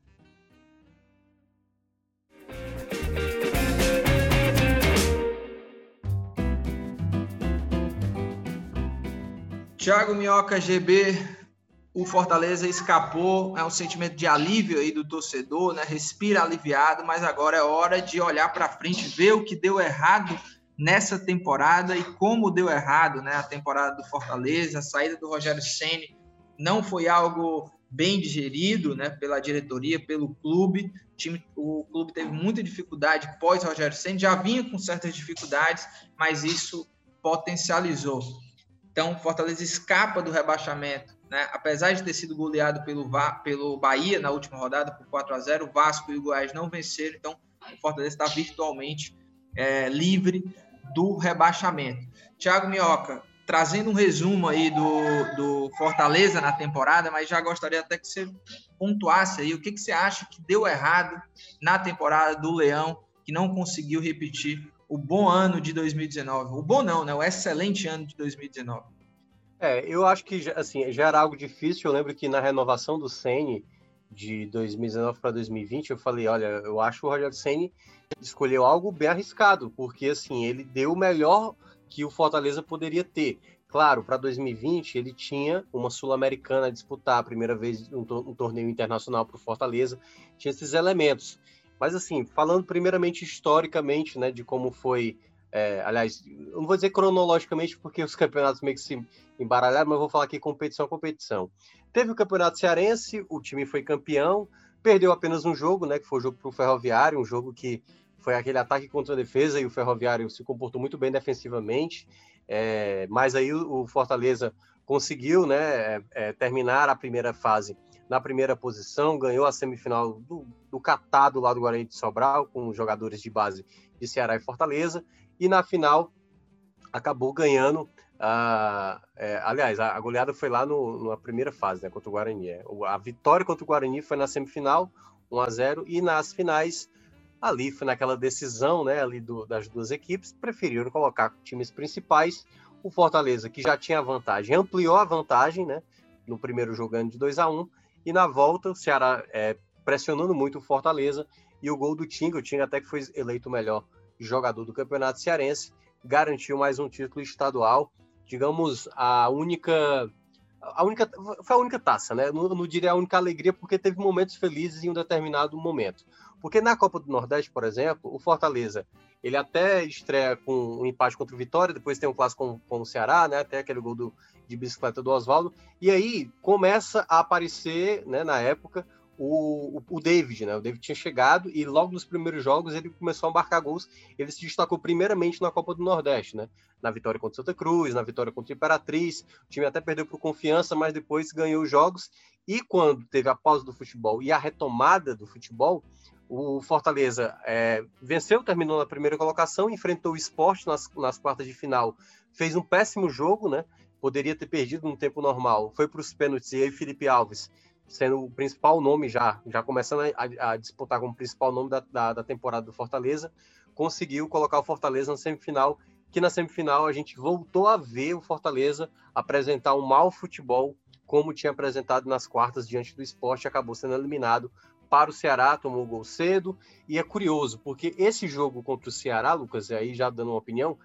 [SPEAKER 2] Thiago Minhoca GB, o Fortaleza escapou, é um sentimento de alívio aí do torcedor, né? Respira aliviado, mas agora é hora de olhar para frente, ver o que deu errado nessa temporada e como deu errado, né? A temporada do Fortaleza, a saída do Rogério Ceni não foi algo bem digerido, né? Pela diretoria, pelo clube. O, time, o clube teve muita dificuldade pós Rogério Ceni, já vinha com certas dificuldades, mas isso potencializou. Então, Fortaleza escapa do rebaixamento né? Apesar de ter sido goleado pelo, pelo Bahia na última rodada por 4 a 0 o Vasco e o Goiás não venceram, então o Fortaleza está virtualmente é, livre do rebaixamento. Thiago Minhoca, trazendo um resumo aí do, do Fortaleza na temporada, mas já gostaria até que você pontuasse aí o que, que você acha que deu errado na temporada do Leão, que não conseguiu repetir o bom ano de 2019. O bom não, né? O excelente ano de 2019.
[SPEAKER 3] É, eu acho que assim, já era algo difícil. Eu lembro que na renovação do Ceni de 2019 para 2020, eu falei, olha, eu acho que o Rogério Ceni escolheu algo bem arriscado, porque assim, ele deu o melhor que o Fortaleza poderia ter. Claro, para 2020 ele tinha uma Sul-Americana a disputar, a primeira vez um, um torneio internacional para o Fortaleza, tinha esses elementos. Mas assim, falando primeiramente historicamente, né, de como foi é, aliás, eu não vou dizer cronologicamente porque os campeonatos meio que se embaralharam, mas vou falar aqui competição a competição. Teve o Campeonato Cearense, o time foi campeão, perdeu apenas um jogo, né, que foi o jogo para o Ferroviário, um jogo que foi aquele ataque contra a defesa e o Ferroviário se comportou muito bem defensivamente, é, mas aí o, Fortaleza conseguiu né, é, é terminar a primeira fase na primeira posição, ganhou a semifinal do, do catado lá do Guarani de Sobral, com jogadores de base de Ceará e Fortaleza, e na final acabou ganhando. Uh, é, aliás, a, a, goleada foi lá no, na primeira fase, né, contra o Guarani. É. A vitória contra o Guarani foi na semifinal, 1 a 0 e nas finais, ali foi naquela decisão né, ali do, das duas equipes, preferiram colocar times principais. O Fortaleza, que já tinha vantagem, ampliou a vantagem né, no primeiro jogando de 2 a 1 e na volta o Ceará é, pressionando muito o Fortaleza e o gol do Tinga, o Tinga até que foi eleito o melhor jogador do Campeonato Cearense, garantiu mais um título estadual, digamos, a única a única foi a única taça, né? Não, não diria a única alegria porque teve momentos felizes em um determinado momento. Porque na Copa do Nordeste, por exemplo, o Fortaleza, ele até estreia com um empate contra o Vitória, depois tem um clássico com, com o Ceará, né? Até aquele gol do, de bicicleta do Oswaldo, e aí começa a aparecer, né, na época, o, o, David, né? O David tinha chegado e logo nos primeiros jogos ele começou a marcar gols. Ele se destacou primeiramente na Copa do Nordeste, né? Na vitória contra Santa Cruz, na vitória contra Imperatriz. O time até perdeu por confiança, mas depois ganhou os jogos. E quando teve a pausa do futebol e a retomada do futebol, o Fortaleza é, venceu, terminou na primeira colocação, enfrentou o esporte nas, nas quartas de final, fez um péssimo jogo, né? Poderia ter perdido no tempo normal. Foi para os pênaltis e aí Felipe Alves sendo o principal nome já, já começando a, a disputar como principal nome da, da, da, temporada do Fortaleza, conseguiu colocar o Fortaleza na semifinal, que na semifinal a gente voltou a ver o Fortaleza apresentar um mau futebol, como tinha apresentado nas quartas diante do esporte, acabou sendo eliminado para o Ceará, tomou o gol cedo, e é curioso, porque esse jogo contra o Ceará, Lucas, e aí já dando uma opinião,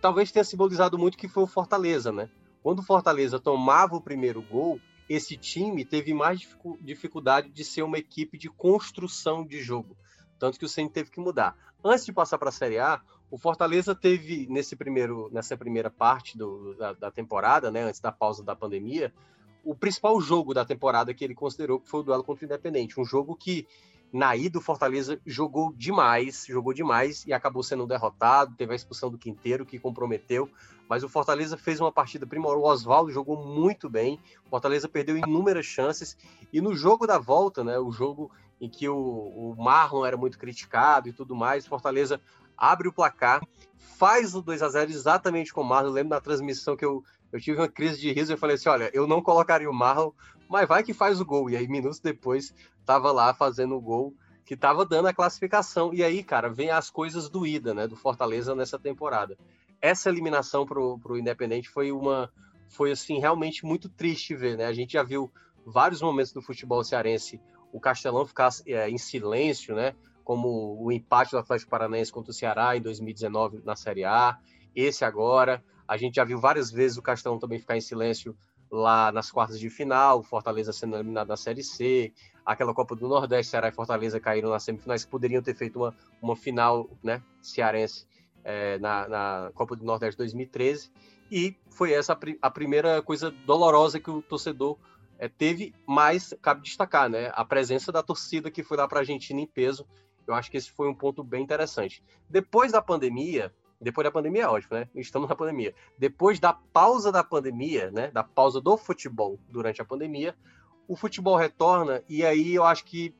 [SPEAKER 3] talvez tenha simbolizado muito que foi o Fortaleza, né? Quando o Fortaleza tomava o primeiro gol, esse time teve mais dificuldade de ser uma equipe de construção de jogo. Tanto que o Ceni teve que mudar. Antes de passar para a Série A, o Fortaleza teve, nesse primeiro, nessa primeira parte do, da, da, temporada, né, antes da pausa da pandemia, o principal jogo da temporada que ele considerou que foi o duelo contra o Independente. Um jogo que na ida o Fortaleza jogou demais, jogou demais e acabou sendo derrotado, teve a expulsão do Quinteiro que comprometeu, mas o Fortaleza fez uma partida primorosa, o Oswaldo jogou muito bem, o Fortaleza perdeu inúmeras chances. E no jogo da volta, né, o jogo em que o, o Marlon era muito criticado e tudo mais, Fortaleza abre o placar, faz o 2 a 0 exatamente com o Marlon, eu lembro na transmissão que eu eu tive uma crise de riso. E falei assim: olha, eu não colocaria o Marlon, mas vai que faz o gol. E aí, minutos depois, tava lá fazendo o gol que tava dando a classificação. E aí, cara, vem as coisas do Ida, né, do Fortaleza nessa temporada. Essa eliminação pro, pro Independente foi uma foi assim realmente muito triste ver, né? A gente já viu vários momentos do futebol cearense o Castelão ficar é, em silêncio, né? Como o empate do Atlético Paranaense contra o Ceará em 2019 na Série A, esse agora. A gente já viu várias vezes o Castelão também ficar em silêncio lá nas quartas de final, Fortaleza sendo eliminado na Série C, aquela Copa do Nordeste, Ceará e Fortaleza caíram nas semifinais, que poderiam ter feito uma, uma final né, cearense é, na, na, Copa do Nordeste 2013, e foi essa a, a primeira coisa dolorosa que o torcedor é, teve, mas cabe destacar né, a presença da torcida que foi lá para a Argentina em peso, eu acho que esse foi um ponto bem interessante. Depois da pandemia, depois da pandemia é ótimo, né? Estamos na pandemia. Depois da pausa da pandemia, né? Da pausa do futebol durante a pandemia, o futebol retorna e aí eu acho que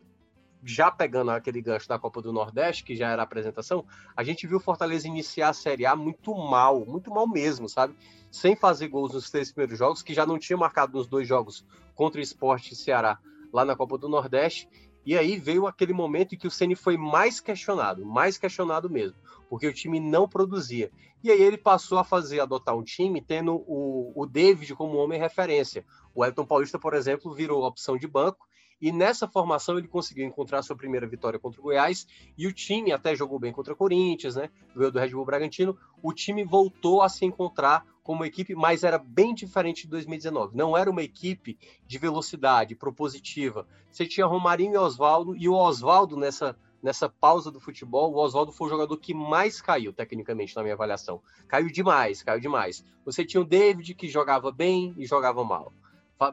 [SPEAKER 3] já pegando aquele gancho da Copa do Nordeste, que já era a apresentação, a gente viu o Fortaleza iniciar a Série A muito mal, muito mal mesmo, sabe? Sem fazer gols nos três primeiros jogos, que já não tinha marcado nos dois jogos contra o Esporte e Ceará lá na Copa do Nordeste. E aí veio aquele momento em que o Ceni foi mais questionado, mais questionado mesmo, porque o time não produzia. E aí ele passou a fazer, adotar um time tendo o, o David como homem referência. O Elton Paulista, por exemplo, virou opção de banco e nessa formação ele conseguiu encontrar sua primeira vitória contra o Goiás e o time até jogou bem contra o Corinthians, né? Veio do Red Bull Bragantino. O time voltou a se encontrar como equipe, mas era bem diferente de 2019. Não era uma equipe de velocidade, propositiva. Você tinha Romarinho e Oswaldo, e o Oswaldo nessa nessa pausa do futebol, o Oswaldo foi o jogador que mais caiu, tecnicamente, na minha avaliação. Caiu demais, caiu demais. Você tinha o David, que jogava bem e jogava mal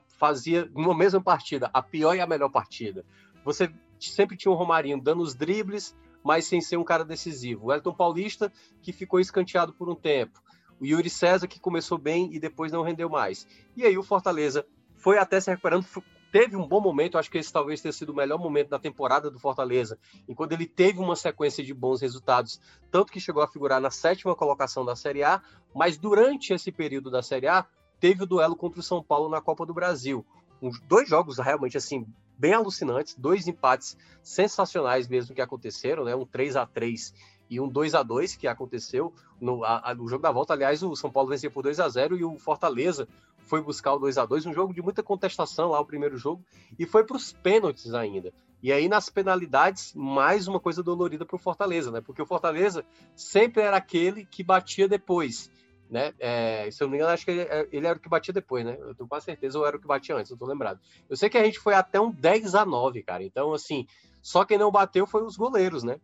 [SPEAKER 3] fazia numa mesma partida a pior e a melhor partida. Você sempre tinha o Romarinho dando os dribles, mas sem ser um cara decisivo. O Elton Paulista, que ficou escanteado por um tempo. O Yuri César, que começou bem e depois não rendeu mais. E aí o Fortaleza foi até se recuperando, teve um bom momento, acho que esse talvez tenha sido o melhor momento da temporada do Fortaleza, enquanto ele teve uma sequência de bons resultados, tanto que chegou a figurar na sétima colocação da Série A, mas durante esse período da Série A, teve o duelo contra o São Paulo na Copa do Brasil. Uns dois jogos realmente assim bem alucinantes, dois empates sensacionais mesmo que aconteceram, né? Um 3 a 3 e um 2 a 2 que aconteceu no, a, no jogo da volta. Aliás, o São Paulo vencia por 2 a 0 e o Fortaleza foi buscar o 2 a 2 um jogo de muita contestação lá, o primeiro jogo, e foi para os pênaltis ainda. E aí, nas penalidades, mais uma coisa dolorida para o Fortaleza, né? Porque o Fortaleza sempre era aquele que batia depois, né? É, se eu não me engano, acho que ele, é, ele, era o que batia depois, né? Eu tenho quase certeza ou era o que batia antes, não tô lembrado. Eu sei que a gente foi até um 10 a 9, cara. Então, assim, só quem não bateu foi os goleiros, né?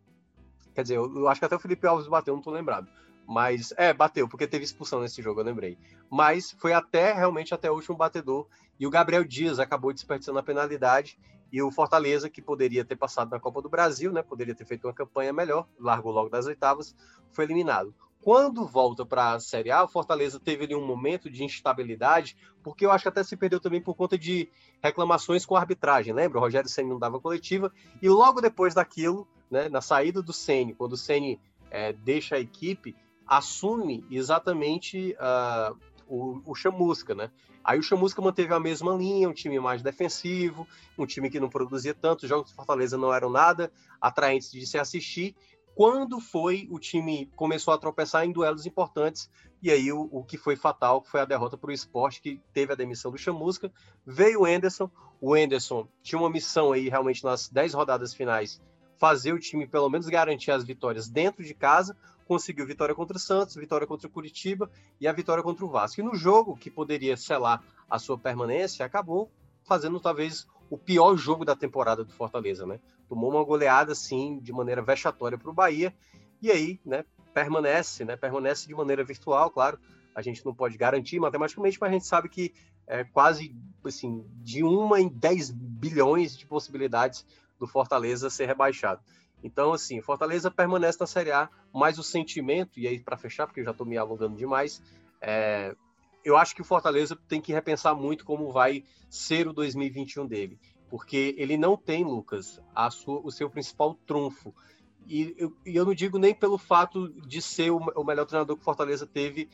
[SPEAKER 3] Quer dizer, eu, eu acho que até o Felipe Alves bateu, não tô lembrado. Mas, é, bateu, porque teve expulsão nesse jogo, eu lembrei. Mas foi até, realmente, até o último batedor. E o Gabriel Dias acabou desperdiçando a penalidade e o Fortaleza, que poderia ter passado na Copa do Brasil, né, poderia ter feito uma campanha melhor, largou logo das oitavas, foi eliminado. Quando volta para a Série A, o Fortaleza teve ali um momento de instabilidade, porque eu acho que até se perdeu também por conta de reclamações com a arbitragem, lembra? O Rogério Senna não dava coletiva, e logo depois daquilo, né, na saída do Ceni, quando o Ceni é, deixa a equipe, assume exatamente uh, o, o Chamusca, né? Aí o Chamusca manteve a mesma linha, um time mais defensivo, um time que não produzia tanto, os jogos do Fortaleza não eram nada atraentes de se assistir. Quando foi o time começou a tropeçar em duelos importantes, e aí o, o que foi fatal foi a derrota para o esporte, que teve a demissão do Chamusca, veio o Anderson, o Anderson tinha uma missão aí realmente nas 10 rodadas finais, fazer o time pelo menos garantir as vitórias dentro de casa, conseguiu vitória contra o Santos, vitória contra o Curitiba e a vitória contra o Vasco. E no jogo que poderia selar a sua permanência, acabou fazendo talvez o pior jogo da temporada do Fortaleza, né? Tomou uma goleada assim de maneira vexatória para o Bahia e aí, né, permanece, né? Permanece de maneira virtual, claro. A gente não pode garantir matematicamente, mas a gente sabe que é quase assim de uma em 10 bilhões de possibilidades do Fortaleza ser rebaixado. Então, assim, Fortaleza permanece na Série A, mas o sentimento, e aí para fechar, porque eu já estou me alongando demais, é, eu acho que o Fortaleza tem que repensar muito como vai ser o 2021 dele, porque ele não tem, Lucas, sua, o seu principal trunfo. E eu, e eu não digo nem pelo fato de ser o, o melhor treinador que o Fortaleza teve,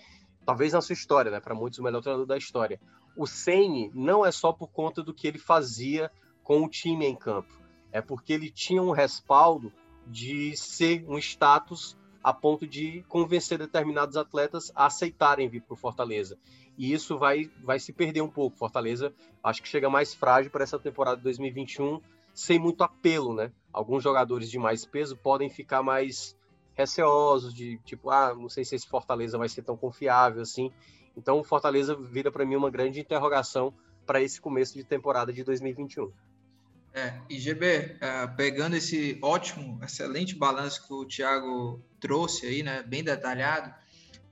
[SPEAKER 3] talvez na sua história, né? Para muitos, o melhor treinador da história. O Ceni não é só por conta do que ele fazia com o time em campo é porque ele tinha um respaldo de ser um status a ponto de convencer determinados atletas a aceitarem vir para o Fortaleza. E isso vai, vai se perder um pouco. Fortaleza acho que chega mais frágil para essa temporada de 2021, sem muito apelo, né? Alguns jogadores de mais peso podem ficar mais receosos, de tipo, ah, não sei se esse Fortaleza vai ser tão confiável assim. Então, Fortaleza vira para mim uma grande interrogação para esse começo de temporada de 2021.
[SPEAKER 2] É, e GB, é, pegando esse ótimo, excelente balanço que o Thiago trouxe aí, né, bem detalhado,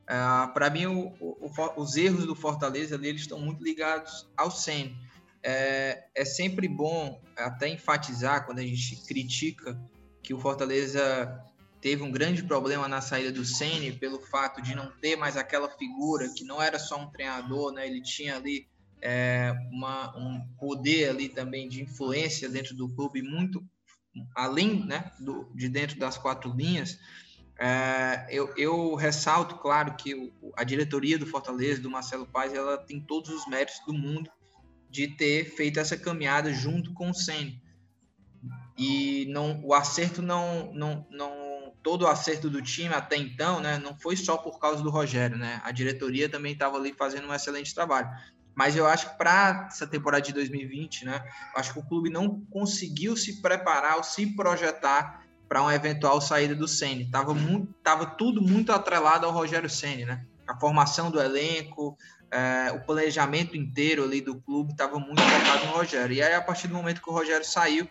[SPEAKER 2] é, para mim o, o, os erros do Fortaleza ali, eles estão muito ligados ao Sen. É, é sempre bom até enfatizar quando a gente critica que o Fortaleza teve um grande problema na saída do Ceni pelo fato de não ter mais aquela figura que não era só um treinador, né? Ele tinha ali é, uma, um poder ali também de influência dentro do clube muito além né, do, de dentro das quatro linhas. É, eu, eu, ressalto, claro, que o, a diretoria do Fortaleza, do Marcelo Paz, ela tem todos os méritos do mundo de ter feito essa caminhada junto com o Ceni. E não, o acerto não, não, não, todo o acerto do time até então, né, não foi só por causa do Rogério, né? A diretoria também estava ali fazendo um excelente trabalho. Mas eu acho que para essa temporada de 2020, né, acho que o clube não conseguiu se preparar ou se projetar para uma eventual saída do Ceni. Tava muito, tava tudo muito atrelado ao Rogério Ceni, né? A formação do elenco, é, o planejamento inteiro ali do clube estava muito focado no Rogério. E aí a partir do momento que o Rogério saiu,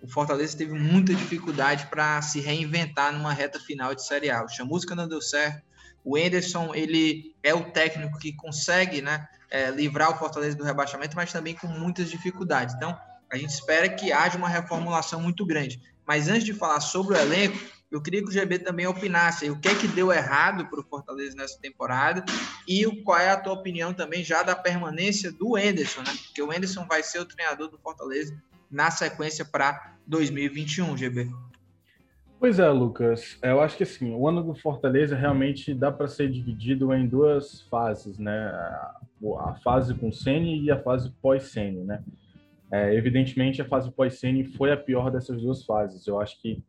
[SPEAKER 2] o Fortaleza teve muita dificuldade para se reinventar numa reta final de Série A. O Chamusca não deu certo. O Enderson, ele é o técnico que consegue, né, é, livrar o Fortaleza do rebaixamento, mas também com muitas dificuldades. Então, a gente espera que haja uma reformulação muito grande. Mas antes de falar sobre o elenco, eu queria que o GB também opinasse o que é que deu errado para o Fortaleza nessa temporada e qual é a tua opinião também já da permanência do Enderson, né? Porque o Enderson vai ser o treinador do Fortaleza na sequência para 2021, GB.
[SPEAKER 4] Pois é, Lucas. Eu acho que assim, o ano do Fortaleza realmente dá para ser dividido em duas fases, né? A fase com Sene e a fase pós-Sene, né? É, evidentemente, a fase pós-Sene foi a pior dessas duas fases. Eu acho que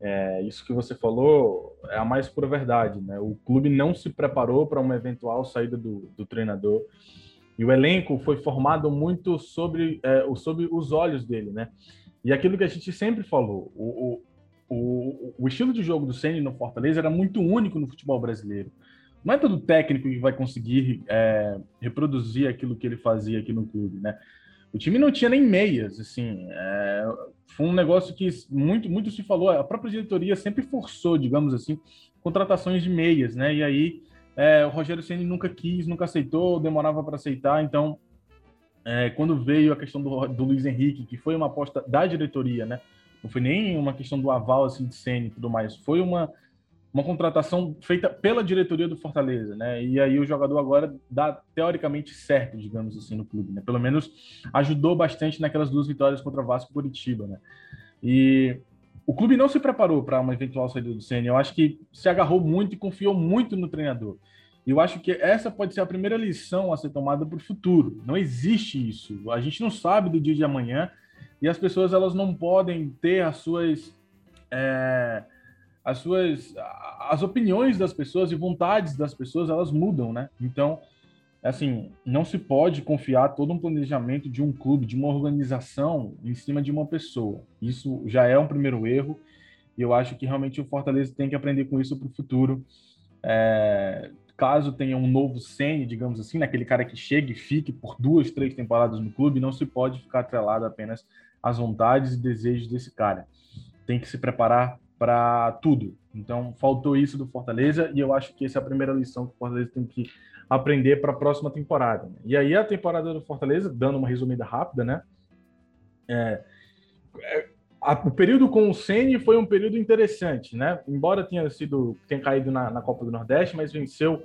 [SPEAKER 4] é, isso que você falou é a mais pura verdade, né? O clube não se preparou para uma eventual saída do, do, treinador e o elenco foi formado muito sobre, é, sobre os olhos dele, né? E aquilo que a gente sempre falou, o, o, o, o estilo de jogo do Ceni no Fortaleza era muito único no futebol brasileiro. Não é todo técnico que vai conseguir é, reproduzir aquilo que ele fazia aqui no clube, né? O time não tinha nem meias, assim, é, foi um negócio que muito, muito se falou, a própria diretoria sempre forçou, digamos assim, contratações de meias, né? E aí é, o Rogério Ceni nunca quis, nunca aceitou, demorava para aceitar, então é, quando veio a questão do, do, Luiz Henrique, que foi uma aposta da diretoria, né? Não foi nem uma questão do aval assim de Ceni e tudo mais, foi uma uma contratação feita pela diretoria do Fortaleza, né? E aí o jogador agora dá teoricamente certo, digamos assim, no clube, né? Pelo menos ajudou bastante naquelas duas vitórias contra Vasco e Curitiba, né? E o clube não se preparou para uma eventual saída do Ceni. Eu acho que se agarrou muito e confiou muito no treinador. E eu acho que essa pode ser a primeira lição a ser tomada para o futuro. Não existe isso. A gente não sabe do dia de amanhã e as pessoas elas não podem ter as suas é, as suas as opiniões das pessoas e vontades das pessoas elas mudam, né? Então, assim, não se pode confiar todo um planejamento de um clube, de uma organização em cima de uma pessoa. Isso já é um primeiro erro e eu acho que realmente o Fortaleza tem que aprender com isso para o futuro. É, caso tenha um novo Sene, digamos assim, naquele cara que chegue e fique por duas, três temporadas no clube, não se pode ficar atrelado apenas às vontades e desejos desse cara. Tem que se preparar para tudo. Então, faltou isso do Fortaleza e eu acho que essa é a primeira lição que o Fortaleza tem que aprender para a próxima temporada. Né? E aí, a temporada do Fortaleza, dando uma resumida rápida, né? É, é, a, o período com o Ceni foi um período interessante, né? Embora tenha sido tenha caído na, na Copa do Nordeste, mas venceu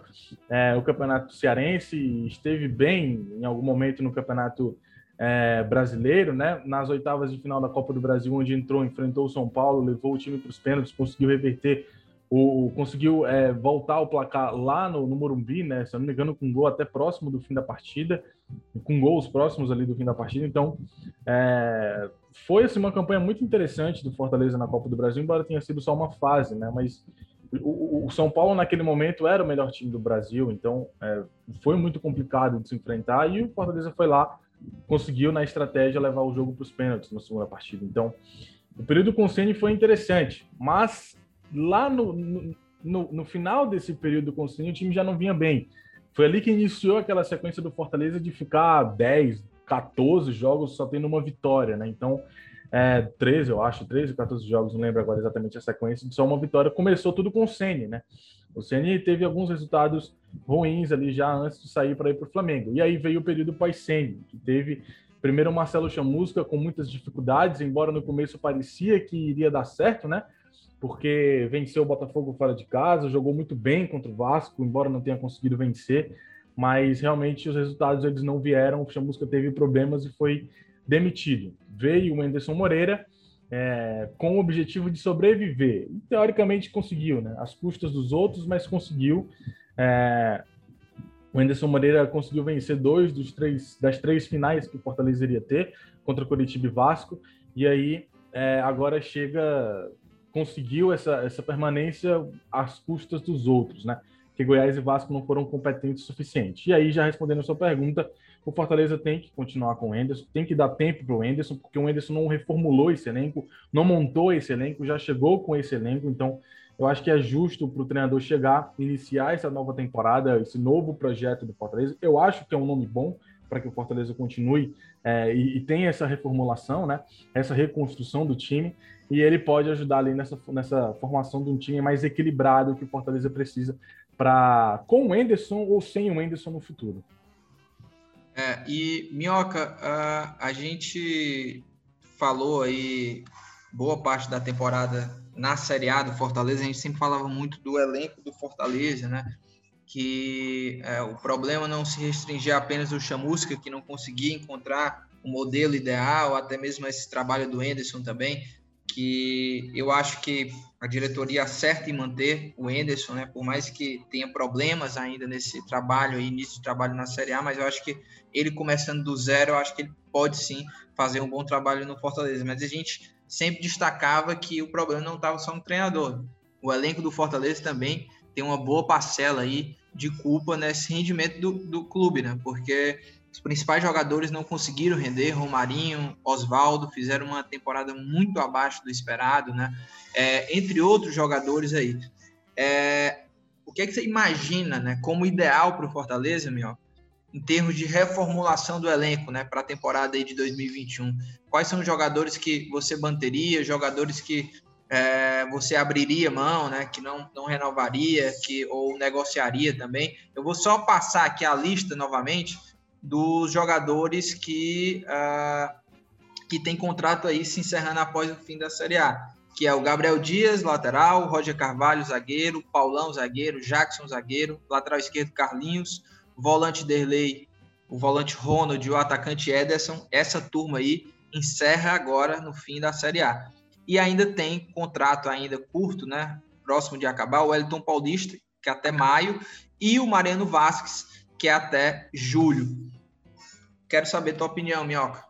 [SPEAKER 4] é, o Campeonato Cearense, esteve bem em algum momento no Campeonato é, brasileiro, né? Nas oitavas de final da Copa do Brasil, onde entrou, enfrentou o São Paulo, levou o time para os pênaltis, conseguiu reverter, o, conseguiu é, voltar o placar lá no, no, Morumbi, né? Se eu não me engano, com um gol até próximo do fim da partida, com gols próximos ali do fim da partida. Então, é, foi assim, uma campanha muito interessante do Fortaleza na Copa do Brasil, embora tenha sido só uma fase, né? Mas o, o São Paulo naquele momento era o melhor time do Brasil, então é, foi muito complicado de se enfrentar e o Fortaleza foi lá conseguiu, na estratégia, levar o jogo para os pênaltis na segunda partida. Então, o período com o Ceni foi interessante, mas lá no, no, no, final desse período com o Ceni, o time já não vinha bem. Foi ali que iniciou aquela sequência do Fortaleza de ficar 10, 14 jogos só tendo uma vitória, né? Então, é, 13, eu acho, 13, 14 jogos, não lembro agora exatamente a sequência, só uma vitória. Começou tudo com o Ceni, né? O Ceni teve alguns resultados ruins ali já antes de sair para ir para o Flamengo. E aí veio o período pós-Ceni, que teve primeiro o Marcelo Chamusca com muitas dificuldades, embora no começo parecia que iria dar certo, né? Porque venceu o Botafogo fora de casa, jogou muito bem contra o Vasco, embora não tenha conseguido vencer, mas realmente os resultados eles não vieram, o Chamusca teve problemas e foi demitido. Veio o Anderson Moreira, é, com o objetivo de sobreviver. E, teoricamente conseguiu, né? As custas dos outros, mas conseguiu. É, o Anderson Moreira conseguiu vencer dois dos três das três finais que o Fortaleza iria ter contra Curitiba e Vasco. E aí é, agora chega, conseguiu essa, essa permanência às custas dos outros, né? Que Goiás e Vasco não foram competentes o suficiente. E aí, já respondendo a sua pergunta, o Fortaleza tem que continuar com o Enderson, tem que dar tempo para o Enderson, porque o Enderson não reformulou esse elenco, não montou esse elenco, já chegou com esse elenco, então eu acho que é justo para o treinador chegar, iniciar essa nova temporada, esse novo projeto do Fortaleza. Eu acho que é um nome bom para que o Fortaleza continue é, e, e tenha essa reformulação, né? essa reconstrução do time, e ele pode ajudar ali nessa, nessa formação de um time mais equilibrado que o Fortaleza precisa para com o Enderson ou sem o Enderson no futuro.
[SPEAKER 2] É, e, Minhoca, a, a gente falou aí boa parte da temporada na Série A do Fortaleza, a gente sempre falava muito do elenco do Fortaleza, né? Que é, o problema não se restringia apenas ao Chamusca, que não conseguia encontrar o modelo ideal, até mesmo esse trabalho do Enderson também, que eu acho que a diretoria acerta em manter o Enderson, né? Por mais que tenha problemas ainda nesse trabalho, início de trabalho na Série A, mas eu acho que ele começando do zero, eu acho que ele pode sim fazer um bom trabalho no Fortaleza. Mas a gente sempre destacava que o problema não estava só no treinador. O elenco do Fortaleza também tem uma boa parcela aí de culpa nesse rendimento do, do clube, né? Porque os principais jogadores não conseguiram render. Romarinho, Oswaldo fizeram uma temporada muito abaixo do esperado, né? É, entre outros jogadores aí. É, o que é que você imagina, né, como ideal para o Fortaleza, meu, em termos de reformulação do elenco, né, para a temporada aí de 2021? Quais são os jogadores que você manteria, jogadores que é, você abriria mão, né, que não, não renovaria, que ou negociaria também? Eu vou só passar aqui a lista novamente dos jogadores que uh, que tem contrato aí se encerrando após o fim da Série A que é o Gabriel Dias, lateral, Roger Carvalho, zagueiro, Paulão, zagueiro, Jackson, zagueiro, lateral esquerdo, Carlinhos, volante Derlei, o volante Ronald o atacante Ederson. Essa turma aí encerra agora no fim da Série A. E ainda tem contrato ainda curto, né? Próximo de acabar, o Wellington Paulista, que é até maio, e o Mariano Vasques, que é até julho. Quero saber tua opinião, Minhoca.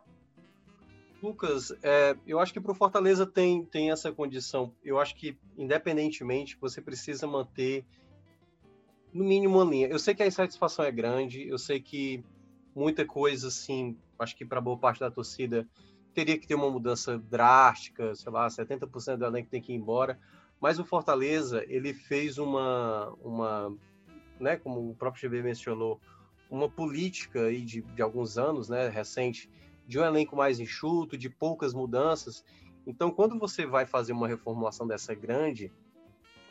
[SPEAKER 3] Lucas, é, eu acho que para o Fortaleza tem, tem essa condição. Eu acho que, independentemente, você precisa manter, no mínimo, uma linha. Eu sei que a insatisfação é grande, eu sei que muita coisa, assim, acho que para boa parte da torcida teria que ter uma mudança drástica, sei lá, 70% do elenco tem que ir embora. Mas o Fortaleza, ele fez uma, uma né, como o próprio GB mencionou, uma política aí de, de alguns anos, né, recente, de um elenco mais enxuto, de poucas mudanças. Então, quando você vai fazer uma reformulação dessa grande,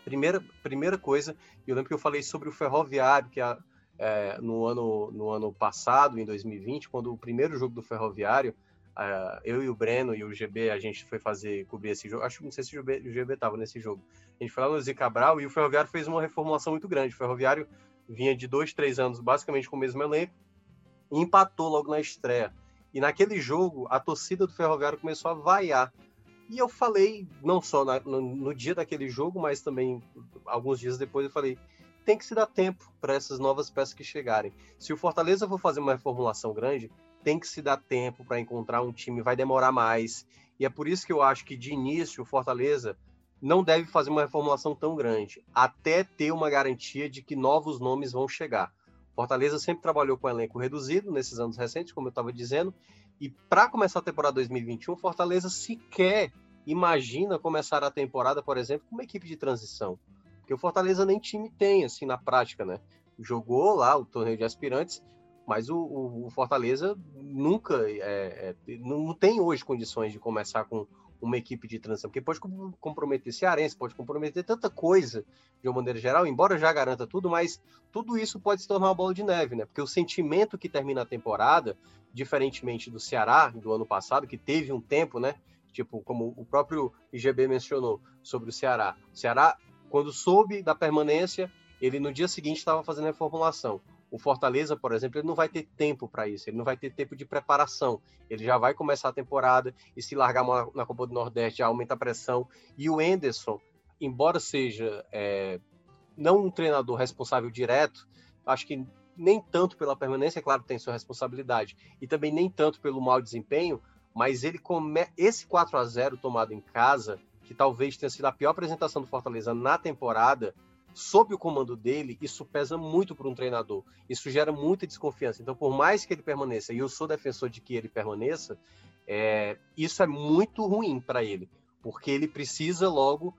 [SPEAKER 3] primeira, primeira coisa, eu lembro que eu falei sobre o Ferroviário, que é, no, ano, no ano passado, em 2020, quando o primeiro jogo do Ferroviário, é, eu e o Breno e o GB, a gente foi fazer, cobrir esse jogo, acho que não sei se o GB estava nesse jogo. A gente foi lá no Zé Cabral e o Ferroviário fez uma reformulação muito grande. O Ferroviário vinha de dois, três anos basicamente com o mesmo elenco e empatou logo na estreia. E naquele jogo, a torcida do Ferroviário começou a vaiar. E eu falei, não só na, no, no, dia daquele jogo, mas também alguns dias depois, eu falei: tem que se dar tempo para essas novas peças que chegarem. Se o Fortaleza for fazer uma reformulação grande, tem que se dar tempo para encontrar um time, vai demorar mais. E é por isso que eu acho que de início o Fortaleza não deve fazer uma reformulação tão grande, até ter uma garantia de que novos nomes vão chegar. Fortaleza sempre trabalhou com elenco reduzido nesses anos recentes, como eu estava dizendo, e para começar a temporada 2021, Fortaleza sequer imagina começar a temporada, por exemplo, com uma equipe de transição. Porque o Fortaleza nem time tem, assim, na prática, né? Jogou lá o torneio de aspirantes, mas o, o, o Fortaleza nunca é, é, não tem hoje condições de começar com uma equipe de transição, porque pode comprometer cearense, pode comprometer tanta coisa de uma maneira geral, embora já garanta tudo, mas tudo isso pode se tornar uma bola de neve, né? Porque o sentimento que termina a temporada, diferentemente do Ceará, do ano passado, que teve um tempo, né? Tipo, como o próprio IGB mencionou sobre o Ceará. O Ceará, quando soube da permanência, ele no dia seguinte estava fazendo a reformulação. O Fortaleza, por exemplo, ele não vai ter tempo para isso, ele não vai ter tempo de preparação. Ele já vai começar a temporada e se largar na Copa do Nordeste já aumenta a pressão. E o Enderson, embora seja é, não um treinador responsável direto, acho que nem tanto pela permanência, claro, tem sua responsabilidade, e também nem tanto pelo mau desempenho, mas ele come... esse 4 a 0 tomado em casa, que talvez tenha sido a pior apresentação do Fortaleza na temporada, sob o comando dele, isso pesa muito para um treinador. Isso gera muita desconfiança. Então, por mais que ele permaneça, e eu sou defensor de que ele permaneça, é, isso é muito ruim para ele, porque ele precisa logo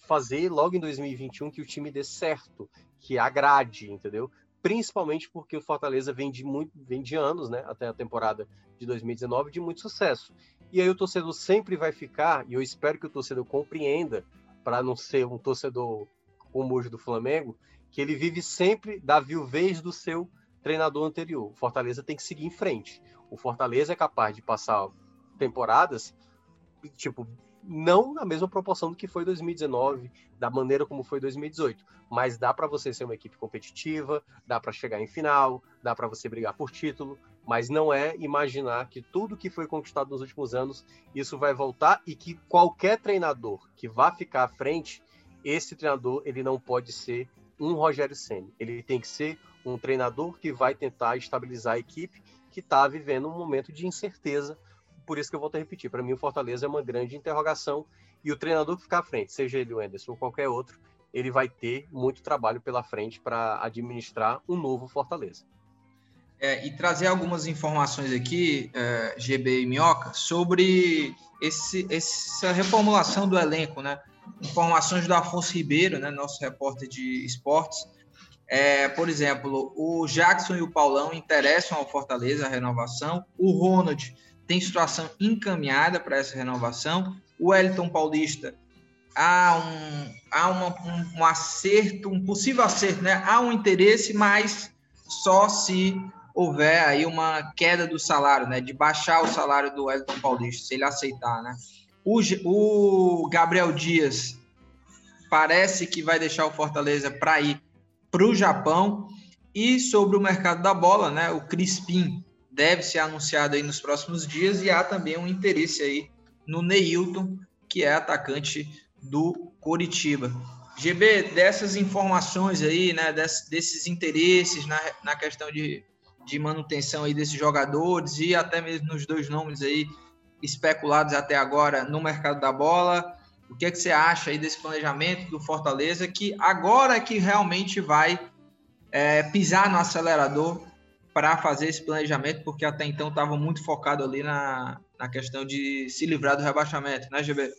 [SPEAKER 3] fazer, logo em 2021, que o time dê certo, que agrade, entendeu? Principalmente porque o Fortaleza vem de, muito, vem de anos, né, até a temporada de 2019, de muito sucesso. E aí o torcedor sempre vai ficar, e eu espero que o torcedor compreenda, para não ser um torcedor o Mojo do Flamengo, que ele vive sempre da viuvez do seu treinador anterior. O Fortaleza tem que seguir em frente. O Fortaleza é capaz de passar temporadas, tipo, não na mesma proporção do que foi 2019, da maneira como foi 2018, mas dá para você ser uma equipe competitiva, dá para chegar em final, dá para você brigar por título, mas não é imaginar que tudo que foi conquistado nos últimos anos, isso vai voltar e que qualquer treinador que vá ficar à frente esse treinador ele não pode ser um Rogério Ceni. Ele tem que ser um treinador que vai tentar estabilizar a equipe que está vivendo um momento de incerteza. Por isso que eu volto a repetir, para mim o Fortaleza é uma grande interrogação e o treinador que ficar à frente, seja ele o Anderson ou qualquer outro, ele vai ter muito trabalho pela frente para administrar um novo Fortaleza.
[SPEAKER 2] é, e trazer algumas informações aqui, é, GB e Minhoca, sobre esse, essa reformulação do elenco, né? Informações do Afonso Ribeiro, né, nosso repórter de esportes. É, por exemplo, o Jackson e o Paulão interessam ao Fortaleza a renovação. O Ronald tem situação encaminhada para essa renovação. O Elton Paulista há um, há uma, um, um, acerto, um possível acerto, né? Há um interesse, mas só se houver aí uma queda do salário, né? De baixar o salário do Elton Paulista, se ele aceitar, né? O, o Gabriel Dias parece que vai deixar o Fortaleza para ir para o Japão. E sobre o mercado da bola, né? O Crispim deve ser anunciado aí nos próximos dias e há também um interesse aí no Neilton, que é atacante do Coritiba. GB, dessas informações aí, né, desses, desses interesses na, na questão de, de manutenção aí desses jogadores e até mesmo nos dois nomes aí especulados até agora no mercado da bola, o que, é que você acha aí desse planejamento do Fortaleza que agora que realmente vai é, pisar no acelerador para fazer esse planejamento, porque até então estava muito focado ali na, na questão de se livrar do rebaixamento, né, GB?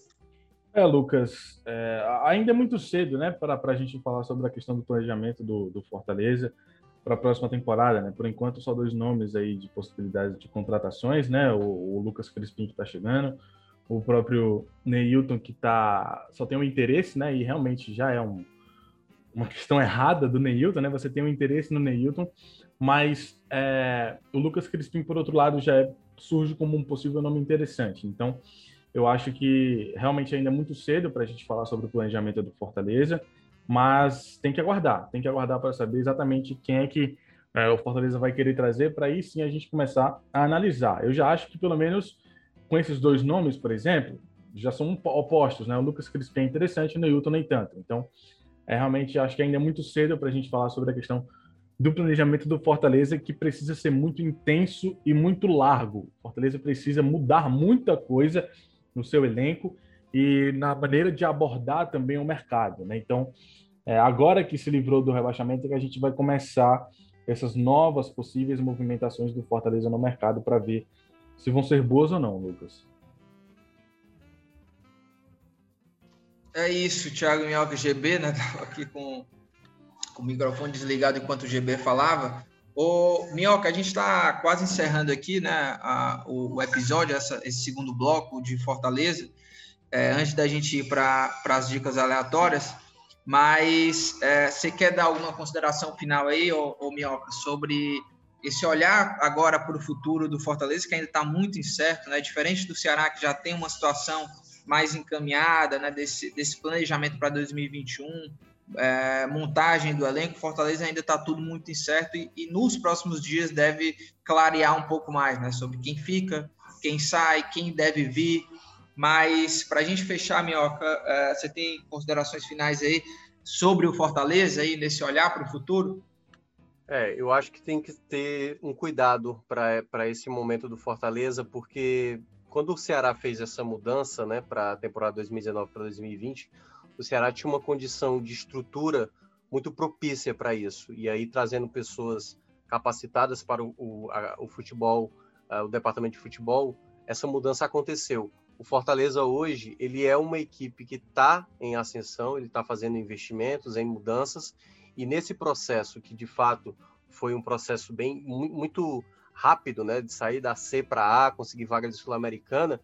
[SPEAKER 4] É, Lucas, é, ainda é muito cedo, né, para a gente falar sobre a questão do planejamento do, do Fortaleza para a próxima temporada, né? Por enquanto, só dois nomes aí de possibilidades de contratações, né? O, o Lucas Crispim que está chegando, o próprio Neilton que tá só tem um interesse, né? E realmente já é um, uma questão errada do Neilton, né? Você tem um interesse no Neilton, mas é, o Lucas Crispim, por outro lado, já é, surge como um possível nome interessante. Então, eu acho que realmente ainda é muito cedo para a gente falar sobre o planejamento do Fortaleza, mas tem que aguardar, tem que aguardar para saber exatamente quem é que é, o Fortaleza vai querer trazer para aí sim a gente começar a analisar. Eu já acho que pelo menos com esses dois nomes, por exemplo, já são opostos, né? O Lucas Crispim é interessante, o Neilton nem tanto. Então, é realmente acho que ainda é muito cedo para a gente falar sobre a questão do planejamento do Fortaleza que precisa ser muito intenso e muito largo. Fortaleza precisa mudar muita coisa no seu elenco e na maneira de abordar também o mercado. Né? Então, é, agora que se livrou do rebaixamento, é que a gente vai começar essas novas possíveis movimentações do Fortaleza no mercado para ver se vão ser boas ou não, Lucas.
[SPEAKER 2] É isso, Thiago Minhoca GB, né? Tava aqui com, com o microfone desligado enquanto o GB falava. Ô, Minhoca, a gente está quase encerrando aqui né, a, o, o, episódio, essa, esse segundo bloco de Fortaleza, é, antes da gente ir para as dicas aleatórias, mas é, você quer dar alguma consideração final aí, ô, ô Minhoca, sobre esse olhar agora para o futuro do Fortaleza, que ainda está muito incerto, né? diferente do Ceará, que já tem uma situação mais encaminhada né? desse, desse planejamento para 2021, é, montagem do elenco, Fortaleza ainda está tudo muito incerto e, e, nos próximos dias deve clarear um pouco mais né, sobre quem fica, quem sai, quem deve vir. Mas para a gente fechar, Minhoca, é, você tem considerações finais aí sobre o Fortaleza aí nesse olhar para o futuro?
[SPEAKER 3] É, eu acho que tem que ter um cuidado para esse momento do Fortaleza, porque quando o Ceará fez essa mudança né, para a temporada 2019 para 2020, o Ceará tinha uma condição de estrutura muito propícia para isso. E aí, trazendo pessoas capacitadas para o, o, a, o futebol, a, o departamento de futebol, essa mudança aconteceu. O Fortaleza hoje, ele é uma equipe que está em ascensão, ele está fazendo investimentos em mudanças, e nesse processo, que de fato foi um processo bem muito rápido, né, de sair da C para A, conseguir vaga de Sul-Americana,